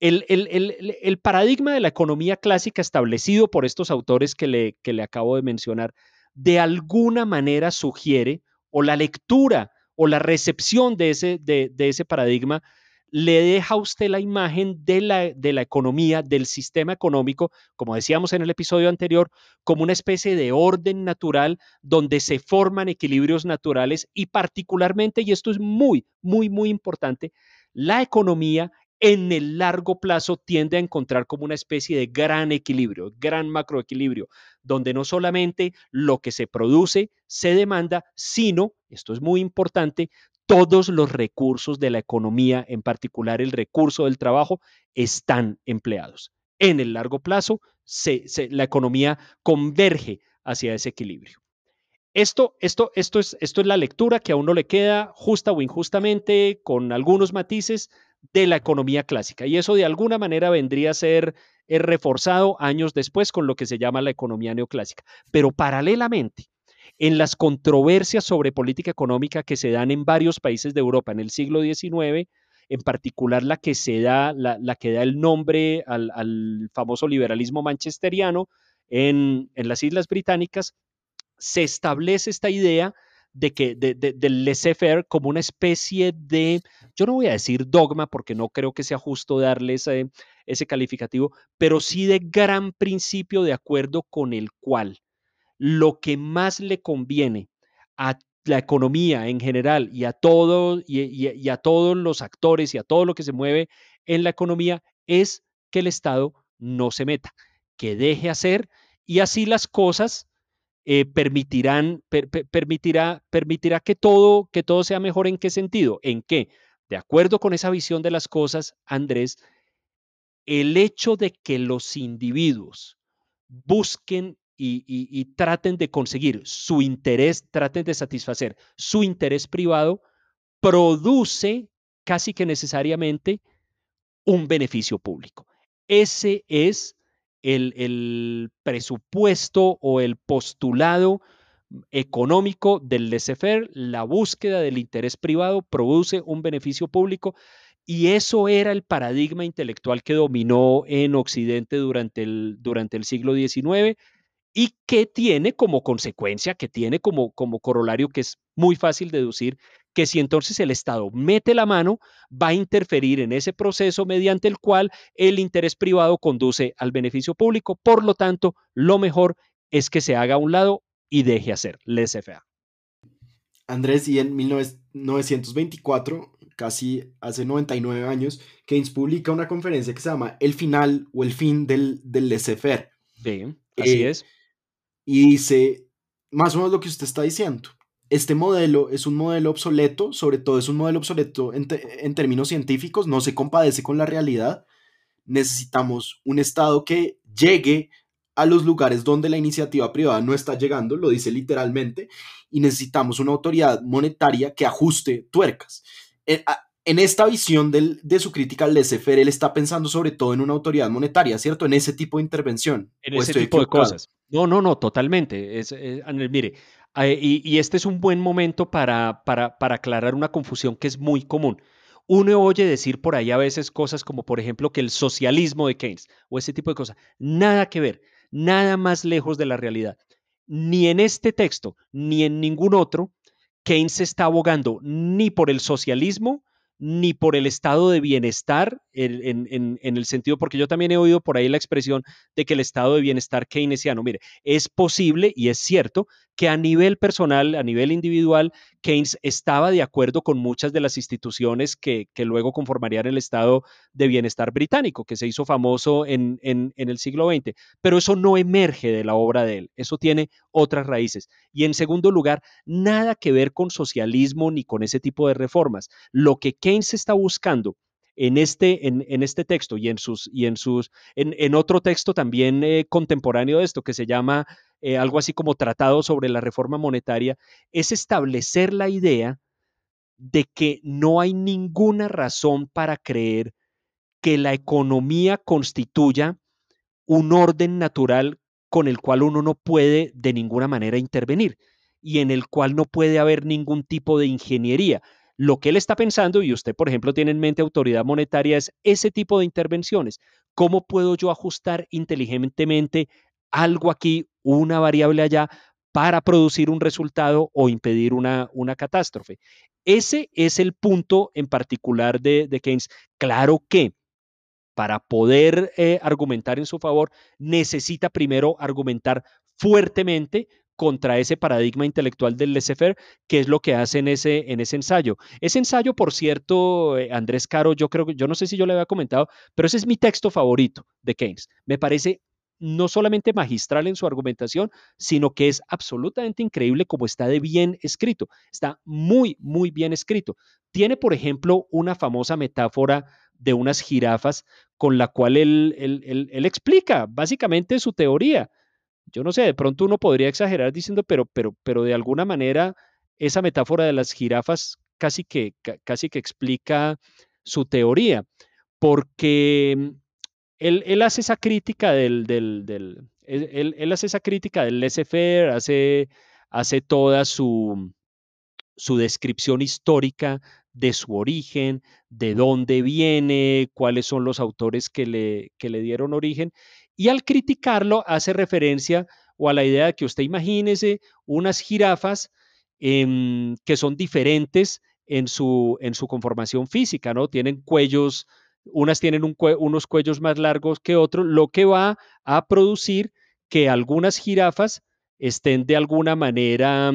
el, el, paradigma de la economía clásica establecido por estos autores que le, que le acabo de mencionar, de alguna manera sugiere, o la lectura o la recepción de ese, de, de ese paradigma, le deja a usted la imagen de la, de la economía, del sistema económico, como decíamos en el episodio anterior, como una especie de orden natural donde se forman equilibrios naturales y particularmente, y esto es muy, muy, muy importante, la economía en el largo plazo tiende a encontrar como una especie de gran equilibrio, gran macroequilibrio, donde no solamente lo que se produce se demanda, sino, esto es muy importante, todos los recursos de la economía, en particular el recurso del trabajo, están empleados. En el largo plazo, la economía converge hacia ese equilibrio. Esto, esto, esto, es, esto es la lectura que a uno le queda justa o injustamente, con algunos matices, de la economía clásica. Y eso de alguna manera vendría a ser eh, reforzado años después con lo que se llama la economía neoclásica. Pero paralelamente, en las controversias sobre política económica que se dan en varios países de Europa en el siglo XIX, en particular la que se da, la, que da el nombre al, famoso liberalismo manchesteriano en, las Islas Británicas, se establece esta idea de que del laissez-faire como una especie de, yo no voy a decir dogma porque no creo que sea justo darle ese calificativo, pero sí de gran principio de acuerdo con el cual lo que más le conviene a la economía en general y a, todo, y, a todos los actores y a todo lo que se mueve en la economía es que el Estado no se meta, que deje hacer y así las cosas eh, permitirán, permitirá, permitirá que, todo, que todo sea mejor. ¿En qué sentido? En que, de acuerdo con esa visión de las cosas, Andrés, el hecho de que los individuos busquen y, traten de conseguir su interés, traten de satisfacer su interés privado, produce casi que necesariamente un beneficio público. Ese es el, el presupuesto o el postulado económico del laissez-faire, la búsqueda del interés privado produce un beneficio público y eso era el paradigma intelectual que dominó en Occidente durante el, durante el siglo XIX y que tiene como consecuencia, que tiene como, como corolario, que es muy fácil deducir, que si entonces el Estado mete la mano, va a interferir en ese proceso mediante el cual el interés privado conduce al beneficio público. Por lo tanto, lo mejor es que se haga a un lado y deje hacer laissez-faire. Andrés, y en 1924, casi hace 99 años, Keynes publica una conferencia que se llama El final o el fin del, del laissez-faire. Sí, así eh, es y dice más o menos lo que usted está diciendo. Este modelo es un modelo obsoleto, sobre todo es un modelo obsoleto en, términos científicos, no se compadece con la realidad. Necesitamos un Estado que llegue a los lugares donde la iniciativa privada no está llegando, lo dice literalmente, y necesitamos una autoridad monetaria que ajuste tuercas. Eh, en esta visión de su crítica al laissez él está pensando sobre todo en una autoridad monetaria, ¿cierto? En ese tipo de intervención. En ese tipo de cosas. No, no, no, totalmente. mire, eh, y, este es un buen momento para, para, para aclarar una confusión que es muy común. Uno oye decir por ahí a veces cosas como, por ejemplo, que el socialismo de Keynes o ese tipo de cosas. Nada que ver, nada más lejos de la realidad. Ni en este texto, ni en ningún otro, Keynes está abogando ni por el socialismo, ni por el estado de bienestar, en, el sentido, porque yo también he oído por ahí la expresión de que el estado de bienestar keynesiano, mire, es posible y es cierto que a nivel personal, a nivel individual, Keynes estaba de acuerdo con muchas de las instituciones que, luego conformarían el estado de bienestar británico, que se hizo famoso en, en, el siglo XX, pero eso no emerge de la obra de él, eso tiene otras raíces. Y en segundo lugar, nada que ver con socialismo ni con ese tipo de reformas. Lo que Keynes está buscando en este, en, este texto y en sus, y en sus, en, otro texto también eh, contemporáneo de esto que se llama eh, algo así como Tratado sobre la Reforma Monetaria, es establecer la idea de que no hay ninguna razón para creer que la economía constituya un orden natural con el cual uno no puede de ninguna manera intervenir y en el cual no puede haber ningún tipo de ingeniería. Lo que él está pensando, y usted, por ejemplo, tiene en mente autoridad monetaria, es ese tipo de intervenciones. ¿Cómo puedo yo ajustar inteligentemente algo aquí, una variable allá, para producir un resultado o impedir una, una catástrofe? Ese es el punto en particular de, de Keynes. Claro que para poder eh, argumentar en su favor, necesita primero argumentar fuertemente contra ese paradigma intelectual del laissez-faire, que es lo que hace en ese, en ese ensayo. Ese ensayo, por cierto, eh, Andrés Caro, yo creo que, yo no sé si yo le había comentado, pero ese es mi texto favorito de Keynes. Me parece no solamente magistral en su argumentación, sino que es absolutamente increíble como está de bien escrito. Está muy, muy bien escrito. Tiene, por ejemplo, una famosa metáfora de unas jirafas con la cual él, él, explica básicamente su teoría. Yo no sé, de pronto uno podría exagerar diciendo, pero, pero, pero de alguna manera esa metáfora de las jirafas casi que, casi que explica su teoría, porque él, hace esa crítica del, del, él, hace esa crítica del laissez-faire, hace, hace toda su, su descripción histórica de su origen, de dónde viene, cuáles son los autores que le, que le dieron origen. Y al criticarlo hace referencia o a la idea de que usted imagínese unas jirafas em, que son diferentes en su, en su conformación física, ¿no? Tienen cuellos, unas tienen unos cuellos más largos que otros, lo que va a producir que algunas jirafas estén de alguna manera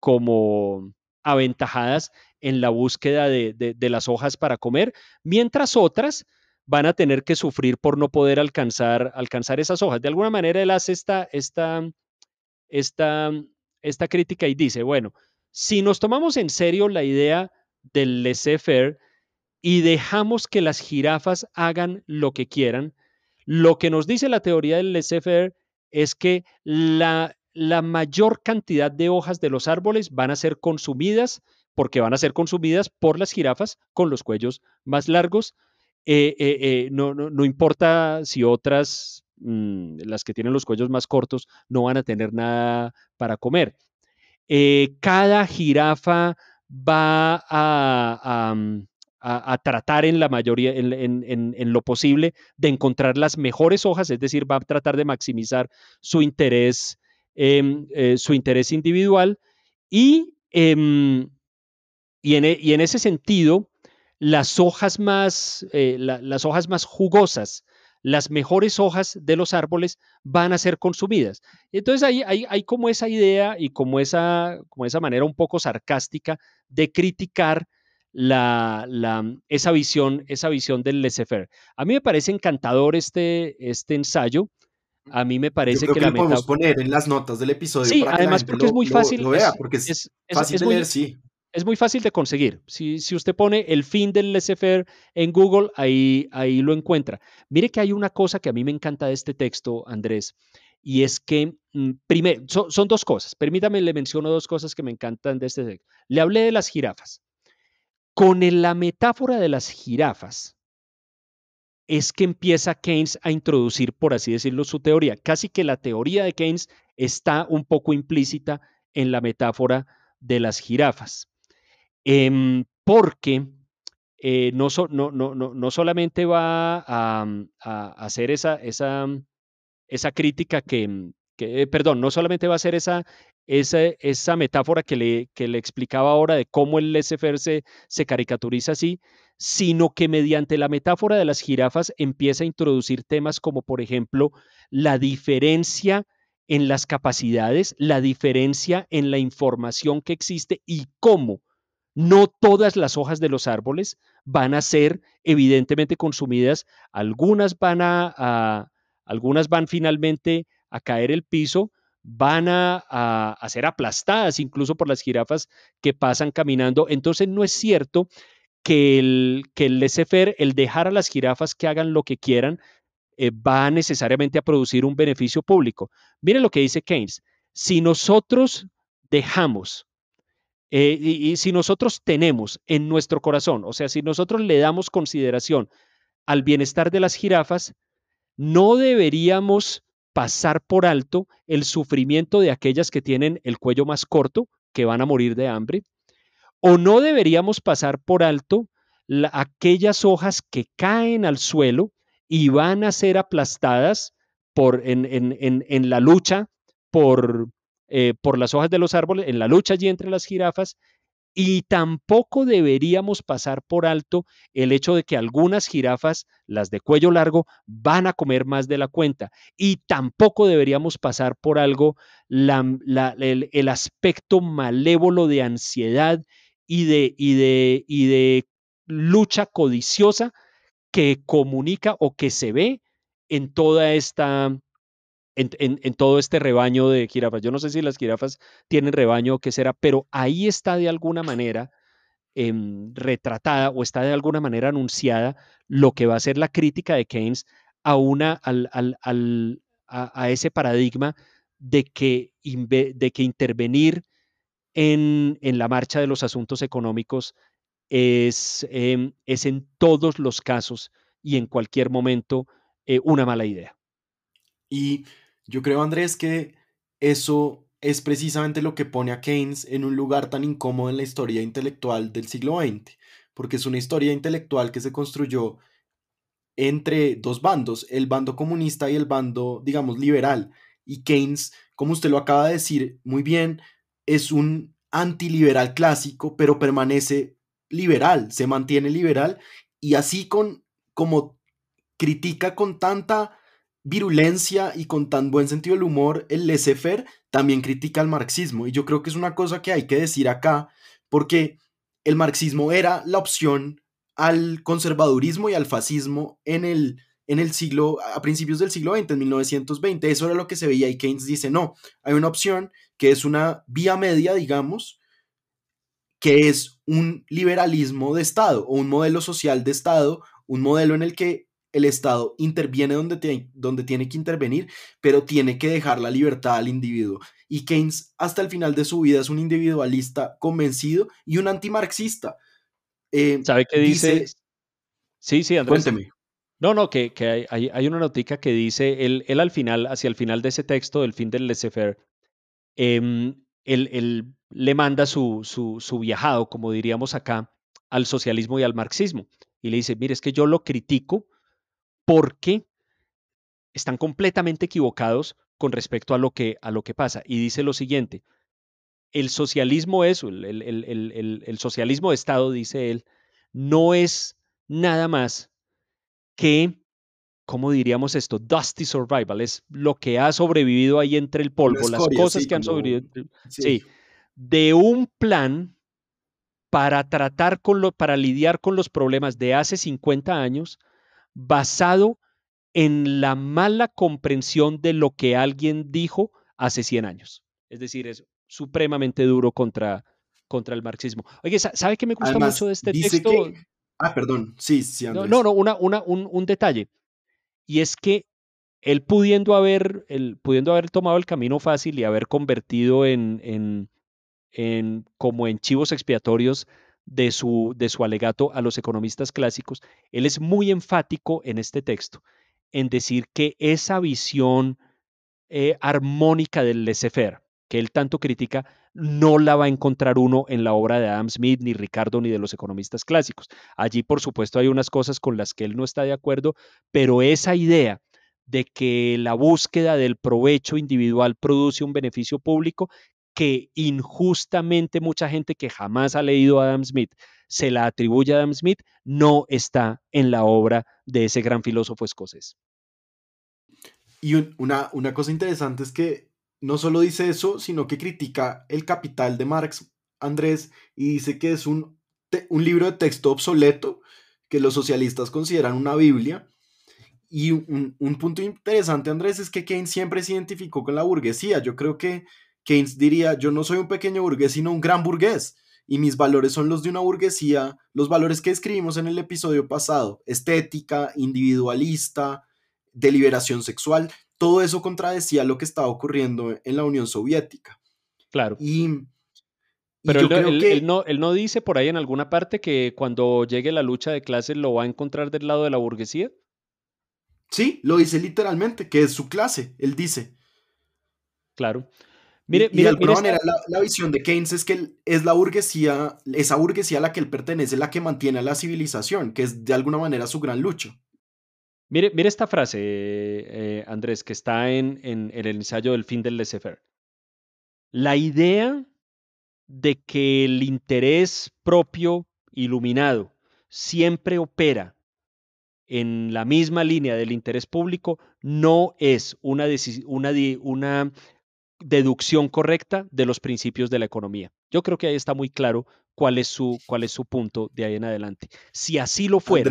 como aventajadas en la búsqueda de, las hojas para comer, mientras otras van a tener que sufrir por no poder alcanzar, esas hojas. De alguna manera él hace esta, esta, esta crítica y dice, bueno, si nos tomamos en serio la idea del laissez-faire y dejamos que las jirafas hagan lo que quieran, lo que nos dice la teoría del laissez-faire es que la, la mayor cantidad de hojas de los árboles van a ser consumidas porque van a ser consumidas por las jirafas con los cuellos más largos. Eh, eh, eh, no, no, importa si otras, mm, las que tienen los cuellos más cortos, no van a tener nada para comer. cada jirafa va a, mm, tratar en la mayoría, en, lo posible, de encontrar las mejores hojas, es decir, va a tratar de maximizar su interés, em, su interés individual y em, e, y en ese sentido, las hojas más, eh, las hojas más jugosas, las mejores hojas de los árboles van a ser consumidas. Entonces hay, hay, hay, como esa idea y como esa, como esa manera un poco sarcástica de criticar la, la, esa, visión, esa visión del laissez-faire. A mí me parece encantador este, este ensayo. A mí me parece que, que, la podemos poner en las notas del episodio. Sí, además porque es muy fácil. vea, porque es, fácil de leer, sí es muy fácil de conseguir. Si, usted pone el fin del laissez en Google, ahí, ahí lo encuentra. Mire que hay una cosa que a mí me encanta de este texto, Andrés, y es que, mm, primero, son dos cosas. Permítame, le menciono dos cosas que me encantan de este texto. Le hablé de las jirafas. Con la metáfora de las jirafas, es que empieza Keynes a introducir, por así decirlo, su teoría. Casi que la teoría de Keynes está un poco implícita en la metáfora de las jirafas. Em, porque eh, no, no, no, no, solamente va a, mm, hacer esa, esa, esa crítica que, perdón, no solamente va a hacer esa, esa, metáfora que le, que le explicaba ahora de cómo el laissez se, se caricaturiza así, sino que mediante la metáfora de las jirafas empieza a introducir temas como, por ejemplo, la diferencia en las capacidades, la diferencia en la información que existe y cómo no todas las hojas de los árboles van a ser evidentemente consumidas, algunas van a, algunas van finalmente a caer el piso, van a, ser aplastadas incluso por las jirafas que pasan caminando. Entonces no es cierto que el, que el el dejar a las jirafas que hagan lo que quieran, eh, va necesariamente a producir un beneficio público. Miren lo que dice Keynes. Si nosotros dejamos eh, y, si nosotros tenemos en nuestro corazón, o sea, si nosotros le damos consideración al bienestar de las jirafas, no deberíamos pasar por alto el sufrimiento de aquellas que tienen el cuello más corto, que van a morir de hambre, o no deberíamos pasar por alto aquellas hojas que caen al suelo y van a ser aplastadas por, en, la lucha por, eh, por las hojas de los árboles, en la lucha allí entre las jirafas, y tampoco deberíamos pasar por alto el hecho de que algunas jirafas, las de cuello largo, van a comer más de la cuenta. Y tampoco deberíamos pasar por algo el, aspecto malévolo de ansiedad y de, y de, y de lucha codiciosa que comunica o que se ve en toda esta en, todo este rebaño de jirafas. Yo no sé si las jirafas tienen rebaño o qué será, pero ahí está de alguna manera em, retratada o está de alguna manera anunciada lo que va a ser la crítica de Keynes a, una, al, a, ese paradigma de que, de que intervenir en, la marcha de los asuntos económicos es, em, es en todos los casos y en cualquier momento eh, una mala idea. Y yo creo, Andrés, que eso es precisamente lo que pone a Keynes en un lugar tan incómodo en la historia intelectual del siglo XX, porque es una historia intelectual que se construyó entre dos bandos, el bando comunista y el bando, digamos, liberal. Y Keynes, como usted lo acaba de decir muy bien, es un antiliberal clásico, pero permanece liberal, se mantiene liberal y así con como critica con tanta virulencia y con tan buen sentido del humor, el laissez-faire también critica el marxismo. Y yo creo que es una cosa que hay que decir acá, porque el marxismo era la opción al conservadurismo y al fascismo en el, en el siglo, a principios del siglo XX, en 1920. Eso era lo que se veía y Keynes dice, no, hay una opción que es una vía media, digamos, que es un liberalismo de Estado o un modelo social de Estado, un modelo en el que el Estado interviene donde, donde tiene que intervenir, pero tiene que dejar la libertad al individuo. Y Keynes hasta el final de su vida es un individualista convencido y un antimarxista. Eh, ¿Sabe qué dice? Sí, sí, Andrés. Cuénteme. No, no, que, hay, una notica que dice, él, él, al final, hacia el final de ese texto, del fin del laissez-faire, em, él, le manda su, su, su viajado, como diríamos acá, al socialismo y al marxismo. Y le dice, mire, es que yo lo critico porque están completamente equivocados con respecto a lo que, a lo que pasa. Y dice lo siguiente, el socialismo es, el, el, socialismo de Estado, dice él, no es nada más que, ¿cómo diríamos esto? Dusty survival, es lo que ha sobrevivido ahí entre el polvo, las cosas que han sobrevivido. Sí. de un plan para tratar con lo, para lidiar con los problemas de hace 50 años basado en la mala comprensión de lo que alguien dijo hace 100 años. Es decir, es supremamente duro contra, contra el marxismo. Oye, ¿sabe qué me gusta mucho de este texto? Ah, perdón, sí, sí, No, no, una, una, un, detalle. Y es que él pudiendo haber, el, pudiendo haber tomado el camino fácil y haber convertido en, en, en como en chivos expiatorios de su, de su alegato a los economistas clásicos, él es muy enfático en este texto, en decir que esa visión eh, armónica del laissez-faire, que él tanto critica, no la va a encontrar uno en la obra de Adam Smith, ni Ricardo, ni de los economistas clásicos. Allí, por supuesto, hay unas cosas con las que él no está de acuerdo, pero esa idea de que la búsqueda del provecho individual produce un beneficio público que injustamente mucha gente que jamás ha leído a Adam Smith se la atribuye a Adam Smith, no está en la obra de ese gran filósofo escocés. Y una, una cosa interesante es que no solo dice eso, sino que critica el capital de Marx, Andrés, y dice que es un, un libro de texto obsoleto que los socialistas consideran una Biblia. Y un, un punto interesante, Andrés, es que Keynes siempre se identificó con la burguesía. Yo creo que Keynes diría, yo no soy un pequeño burgués, sino un gran burgués, y mis valores son los de una burguesía, los valores que escribimos en el episodio pasado, estética, individualista, deliberación sexual, todo eso contradecía lo que estaba ocurriendo en la Unión Soviética. Claro. Y, pero él, no, él no dice por ahí en alguna parte que cuando llegue la lucha de clases lo va a encontrar del lado de la burguesía. Sí, lo dice literalmente, que es su clase, él dice. Claro. Mire, y, de alguna manera la, visión de Keynes es que es la burguesía, esa burguesía a la que él pertenece, la que mantiene a la civilización, que es de alguna manera su gran lucha. Mire, mire esta frase, eh, Andrés, que está en, en, el ensayo del fin del laissez-faire. La idea de que el interés propio iluminado siempre opera en la misma línea del interés público no es una, una, una deducción correcta de los principios de la economía. Yo creo que ahí está muy claro cuál es su, cuál es su punto de ahí en adelante. Si así lo fuera.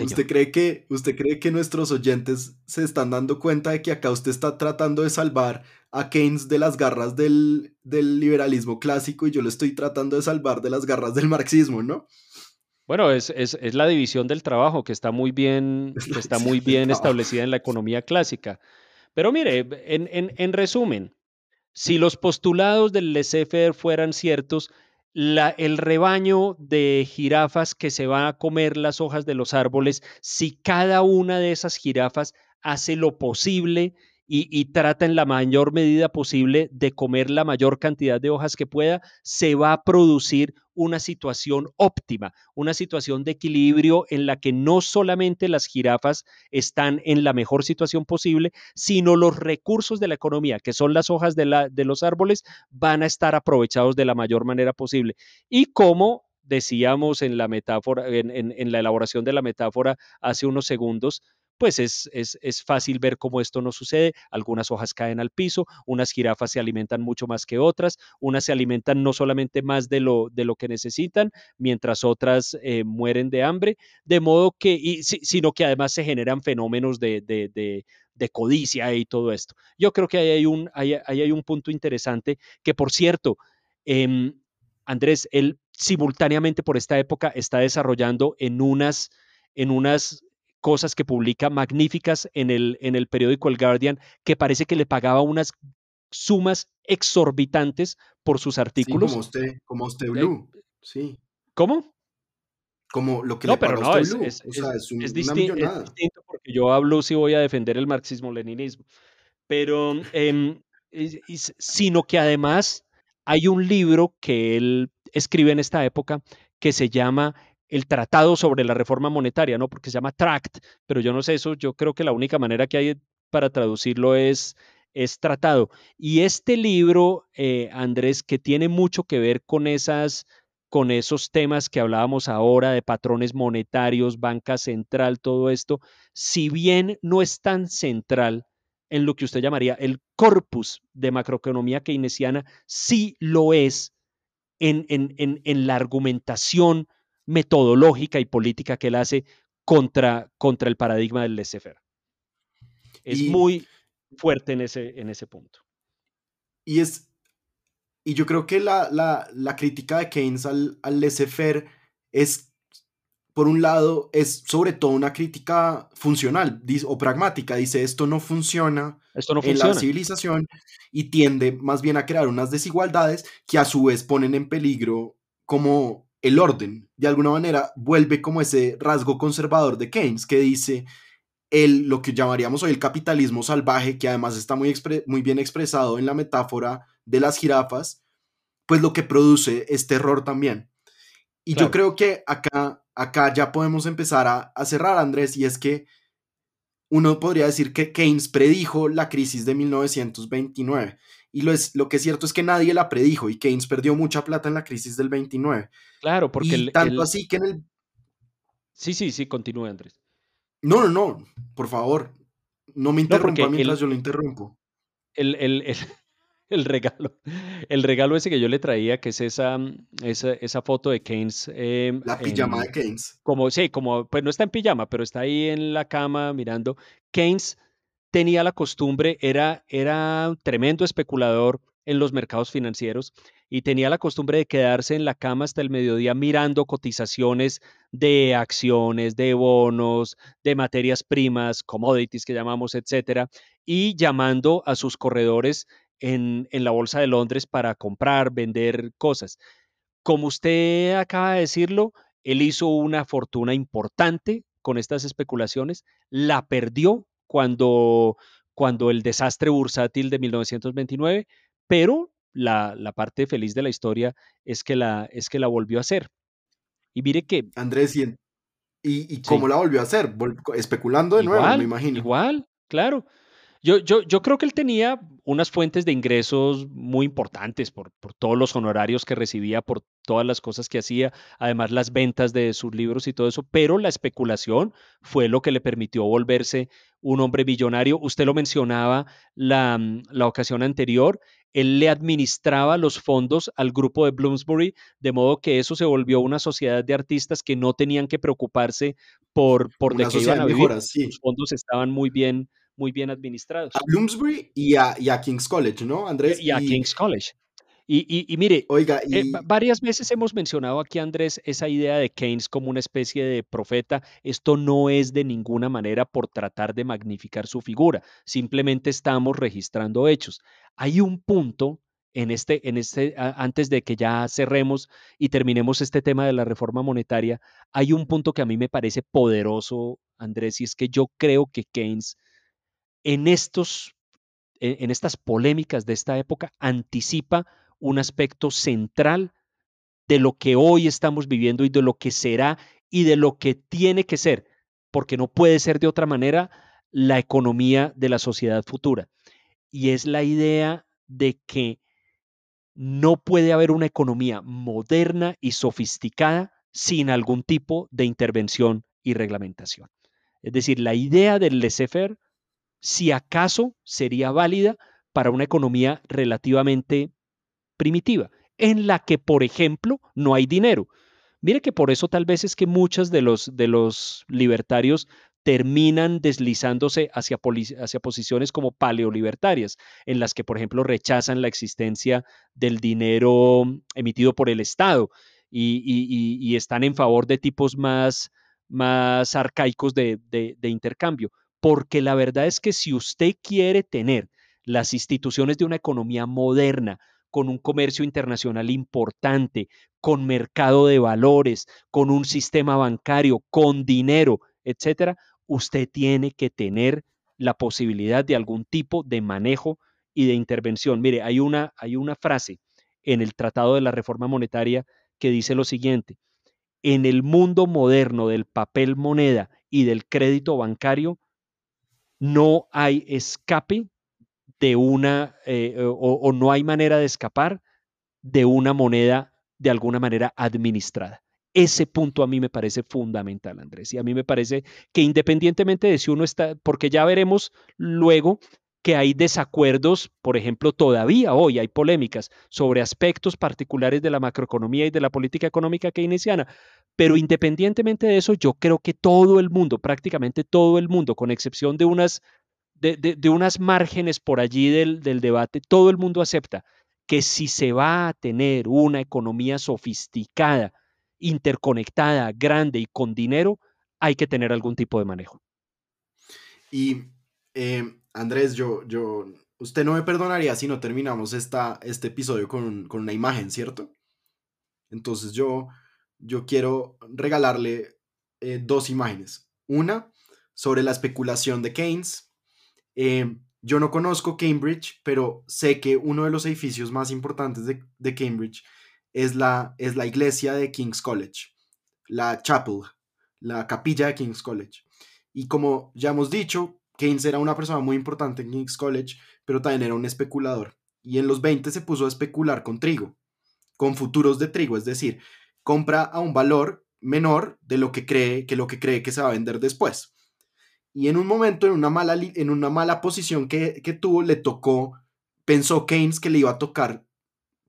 ¿usted, cree que, ¿Usted cree que nuestros oyentes se están dando cuenta de que acá usted está tratando de salvar a Keynes de las garras del, del liberalismo clásico y yo lo estoy tratando de salvar de las garras del marxismo, ¿no? Bueno, es, es, es, la división del trabajo que está muy bien, que está muy bien establecida en la economía clásica. Pero mire, en, en, en resumen, si los postulados del laissez-faire fueran ciertos, el rebaño de jirafas que se va a comer las hojas de los árboles, si cada una de esas jirafas hace lo posible y, trata en la mayor medida posible de comer la mayor cantidad de hojas que pueda, se va a producir una situación óptima, una situación de equilibrio en la que no solamente las jirafas están en la mejor situación posible, sino los recursos de la economía, que son las hojas de, los árboles, van a estar aprovechados de la mayor manera posible. Y como decíamos en la metáfora, en la elaboración de la metáfora hace unos segundos, pues es, es, fácil ver cómo esto no sucede. Algunas hojas caen al piso, unas jirafas se alimentan mucho más que otras, unas se alimentan no solamente más de lo, de lo que necesitan, mientras otras eh, mueren de hambre, de modo que, y, sino que además se generan fenómenos de, de, codicia y todo esto. Yo creo que ahí hay un, hay un punto interesante que, por cierto, em, Andrés, él simultáneamente por esta época está desarrollando en unas, en unas cosas que publica magníficas en el, en el periódico El Guardian, que parece que le pagaba unas sumas exorbitantes por sus artículos. Sí, como usted, como usted Blue, sí. ¿Cómo? Como lo que le pero no, es, es, o sea, es, es, distinto porque yo hablo si voy a defender el marxismo-leninismo. Pero, em, sino que además hay un libro que él escribe en esta época que se llama el tratado sobre la reforma monetaria, ¿no? Porque se llama tract, pero yo no sé eso, yo creo que la única manera que hay para traducirlo es, es tratado. Y este libro, eh, Andrés, que tiene mucho que ver con esas con esos temas que hablábamos ahora de patrones monetarios, banca central, todo esto, si bien no es tan central en lo que usted llamaría el corpus de macroeconomía keynesiana, sí lo es en, en, en, en la argumentación metodológica y política que él hace contra, contra el paradigma del laissez-faire. Es muy fuerte en ese, en ese punto. Y es, y yo creo que la, la, crítica de Keynes al, al laissez-faire es, por un lado, es sobre todo una crítica funcional o pragmática. Dice, esto no funciona esto no en la civilización y tiende más bien a crear unas desigualdades que a su vez ponen en peligro como el orden, de alguna manera, vuelve como ese rasgo conservador de Keynes, que dice el, lo que llamaríamos hoy el capitalismo salvaje, que además está muy, muy bien expresado en la metáfora de las jirafas, pues lo que produce es terror también. Y yo creo que acá, acá ya podemos empezar a, a cerrar, Andrés, y es que uno podría decir que Keynes predijo la crisis de 1929. Y lo, es, lo que es cierto es que nadie la predijo y Keynes perdió mucha plata en la crisis del 29. Claro, porque... Y tanto así que en el... Sí, sí, sí, continúe Andrés. No, no, no, por favor, no me interrumpa mientras yo lo interrumpo. El, el, [laughs] el, regalo, el regalo ese que yo le traía, que es esa, esa, esa foto de Keynes. Em, la pijama de Keynes. Como, sí, como, pues no está en pijama, pero está ahí en la cama mirando. Keynes tenía la costumbre, era, era un tremendo especulador en los mercados financieros y tenía la costumbre de quedarse en la cama hasta el mediodía mirando cotizaciones de acciones, de bonos, de materias primas, commodities que llamamos, etcétera, y llamando a sus corredores en, en la bolsa de Londres para comprar, vender cosas. Como usted acaba de decirlo, él hizo una fortuna importante con estas especulaciones, la perdió cuando, cuando el desastre bursátil de 1929, pero la, parte feliz de la historia es que la, es que la volvió a hacer. Y mire que... Andrés, ¿y, y, cómo la volvió a hacer? Especulando de nuevo, me imagino. Igual, claro. Yo, yo, yo, creo que él tenía unas fuentes de ingresos muy importantes por, por, todos los honorarios que recibía, por todas las cosas que hacía, además las ventas de sus libros y todo eso, pero la especulación fue lo que le permitió volverse un hombre millonario. Usted lo mencionaba la, mm, la ocasión anterior, él le administraba los fondos al grupo de Bloomsbury, de modo que eso se volvió una sociedad de artistas que no tenían que preocuparse por, por de qué iban a vivir. Los fondos estaban muy bien muy bien administrados. A Bloomsbury y a, King's College, ¿no, Andrés? Y a King's College. Y, mire, Oiga, eh, varias veces hemos mencionado aquí, Andrés, esa idea de Keynes como una especie de profeta. Esto no es de ninguna manera por tratar de magnificar su figura, simplemente estamos registrando hechos. Hay un punto en este, en este, antes de que ya cerremos y terminemos este tema de la reforma monetaria, hay un punto que a mí me parece poderoso, Andrés, y es que yo creo que Keynes en, estos, en estas polémicas de esta época anticipa un aspecto central de lo que hoy estamos viviendo y de lo que será y de lo que tiene que ser, porque no puede ser de otra manera la economía de la sociedad futura. Y es la idea de que no puede haber una economía moderna y sofisticada sin algún tipo de intervención y reglamentación. Es decir, la idea del laissez-faire si acaso sería válida para una economía relativamente primitiva, en la que, por ejemplo, no hay dinero. Mire que por eso tal vez es que muchos de los, de los libertarios terminan deslizándose hacia, posiciones como paleolibertarias, en las que, por ejemplo, rechazan la existencia del dinero emitido por el Estado y, están en favor de tipos más arcaicos de intercambio porque la verdad es que si usted quiere tener las instituciones de una economía moderna, con un comercio internacional importante, con mercado de valores, con un sistema bancario, con dinero, etcétera, usted tiene que tener la posibilidad de algún tipo de manejo y de intervención. Mire, hay una, hay una frase en el Tratado de la Reforma Monetaria que dice lo siguiente, en el mundo moderno del papel moneda y del crédito bancario, no hay escape de una, eh, o, no hay manera de escapar de una moneda de alguna manera administrada. Ese punto a mí me parece fundamental, Andrés. Y a mí me parece que independientemente de si uno está, porque ya veremos luego que hay desacuerdos, por ejemplo, todavía hoy hay polémicas sobre aspectos particulares de la macroeconomía y de la política económica keynesiana. Pero independientemente de eso, yo creo que todo el mundo, prácticamente todo el mundo, con excepción de unas, de, unas márgenes por allí del, del debate, todo el mundo acepta que si se va a tener una economía sofisticada, interconectada, grande y con dinero, hay que tener algún tipo de manejo. Y eh, Andrés, yo, yo, usted no me perdonaría si no terminamos esta, este episodio con, una imagen, ¿cierto? Entonces yo, yo quiero regalarle eh, dos imágenes. Una sobre la especulación de Keynes. Eh, yo no conozco Cambridge, pero sé que uno de los edificios más importantes de, Cambridge es la, es la iglesia de King's College, la chapel, la capilla de King's College. Y como ya hemos dicho, Keynes era una persona muy importante en King's College, pero también era un especulador. Y en los 20 se puso a especular con trigo, con futuros de trigo, es decir, compra a un valor menor de lo que cree que lo que cree que se va a vender después. Y en un momento, en una mala, en una mala posición que, tuvo, le tocó, pensó Keynes que le iba a tocar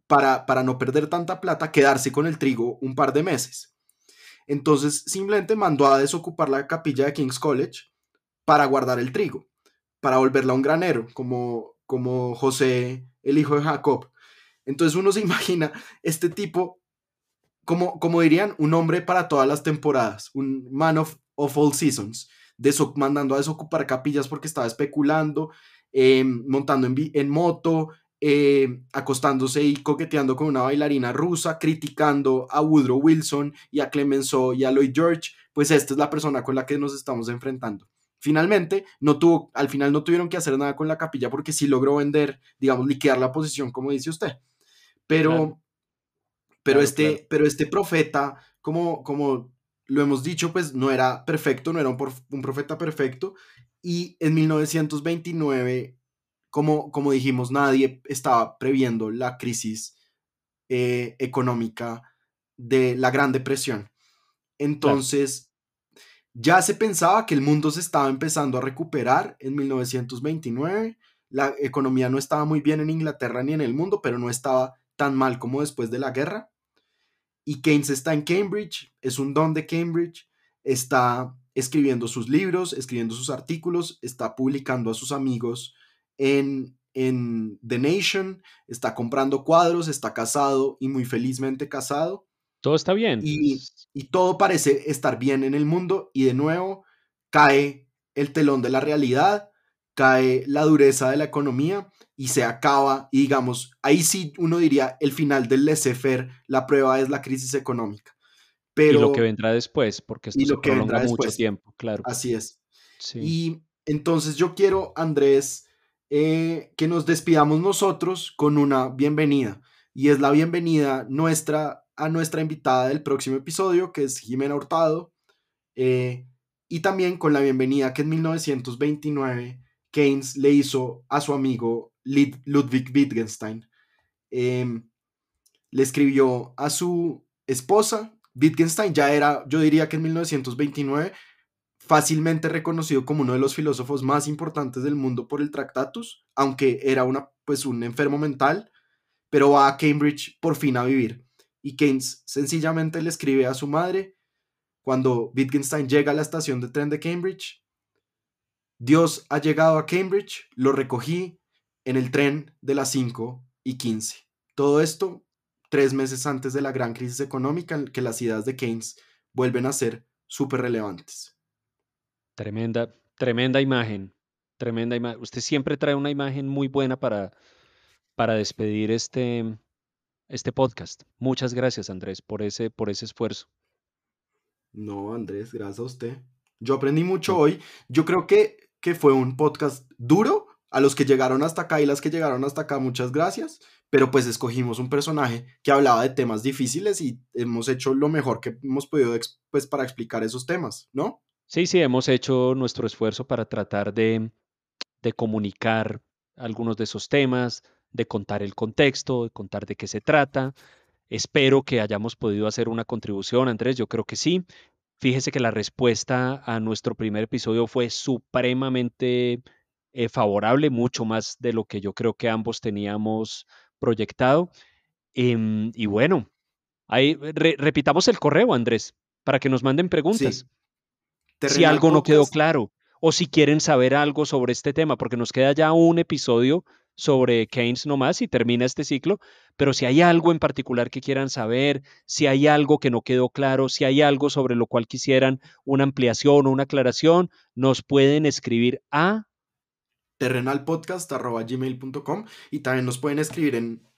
para, para no perder tanta plata, quedarse con el trigo un par de meses. Entonces simplemente mandó a desocupar la capilla de King's College para guardar el trigo, para volverla un granero, como, como José, el hijo de Jacob. Entonces uno se [laughs] imagina este tipo, como, como dirían, un hombre para todas las temporadas, un man of, all seasons, mandando a desocupar capillas porque estaba especulando, em, montando en, en moto, eh, acostándose y coqueteando con una bailarina rusa, criticando a Woodrow Wilson y a Clemenceau y a Lloyd George, pues esta es la persona con la que nos estamos enfrentando. Finalmente, no tuvo, al final no tuvieron que hacer nada con la capilla porque sí logró vender, digamos, liquidar la posición, como dice usted. Pero, pero, este, pero este profeta, como, como lo hemos dicho, pues no era perfecto, no era un, profeta perfecto. Y en 1929, como, como dijimos, nadie estaba previendo la crisis eh, económica de la Gran Depresión. Entonces, ya se pensaba que el mundo se estaba empezando a recuperar en 1929. La economía no estaba muy bien en Inglaterra ni en el mundo, pero no estaba tan mal como después de la guerra. Y Keynes está en Cambridge, es un don de Cambridge, está escribiendo sus libros, escribiendo sus artículos, está publicando a sus amigos en, en The Nation, está comprando cuadros, está casado y muy felizmente casado. Todo está bien. Y, y todo parece estar bien en el mundo y de nuevo cae el telón de la realidad, cae la dureza de la economía y se acaba, y digamos, ahí sí uno diría el final del laissez-faire, la prueba es la crisis económica. Pero, y lo que vendrá después, porque esto se prolonga mucho tiempo, claro. Así es. Y entonces yo quiero, Andrés, eh, que nos despidamos nosotros con una bienvenida. Y es la bienvenida nuestra a nuestra invitada del próximo episodio, que es Jimena Hurtado. Eh, y también con la bienvenida que en 1929 Keynes le hizo a su amigo Ludwig Wittgenstein. Em, le escribió a su esposa. Wittgenstein ya era, yo diría que en 1929, fácilmente reconocido como uno de los filósofos más importantes del mundo por el Tractatus, aunque era una, pues, un enfermo mental, pero va a Cambridge por fin a vivir. Y Keynes sencillamente le escribe a su madre cuando Wittgenstein llega a la estación de tren de Cambridge. Dios ha llegado a Cambridge, lo recogí, en el tren de las 5 y 15. Todo esto tres meses antes de la gran crisis económica en que las ideas de Keynes vuelven a ser súper relevantes. Tremenda, tremenda imagen, tremenda imagen. Usted siempre trae una imagen muy buena para, para despedir este, este podcast. Muchas gracias, Andrés, por ese, por ese esfuerzo. No, Andrés, gracias a usted. Yo aprendí mucho hoy. Yo creo que, que fue un podcast duro, a los que llegaron hasta acá y las que llegaron hasta acá, muchas gracias. Pero pues escogimos un personaje que hablaba de temas difíciles y hemos hecho lo mejor que hemos podido pues, para explicar esos temas, ¿no? Sí, sí, hemos hecho nuestro esfuerzo para tratar de, de comunicar algunos de esos temas, de contar el contexto, de contar de qué se trata. Espero que hayamos podido hacer una contribución, Andrés, yo creo que sí. Fíjese que la respuesta a nuestro primer episodio fue supremamente eh, favorable, mucho más de lo que yo creo que ambos teníamos proyectado. Em, y bueno, ahí repitamos el correo, Andrés, para que nos manden preguntas. Si algo no quedó claro o si quieren saber algo sobre este tema, porque nos queda ya un episodio sobre Keynes nomás y termina este ciclo, pero si hay algo en particular que quieran saber, si hay algo que no quedó claro, si hay algo sobre lo cual quisieran una ampliación o una aclaración, nos pueden escribir a terrenalpodcast.gmail.com y también nos pueden escribir en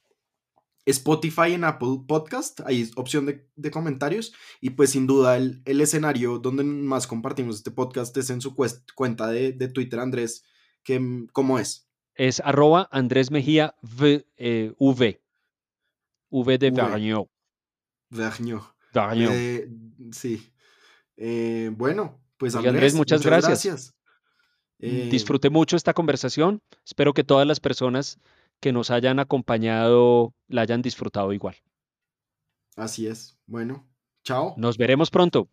Spotify, en Apple Podcast, hay opción de, comentarios y pues sin duda el, escenario donde más compartimos este podcast es en su cuenta de, Twitter, Andrés, que, ¿cómo es? Es arroba Andrés Mejía v, eh, v. v. de Vergniaud. Eh, sí. Eh, bueno, pues Andrés, muchas, gracias. Eh, disfruté mucho esta conversación. Espero que todas las personas que nos hayan acompañado la hayan disfrutado igual. Así es. Bueno, chao. Nos veremos pronto.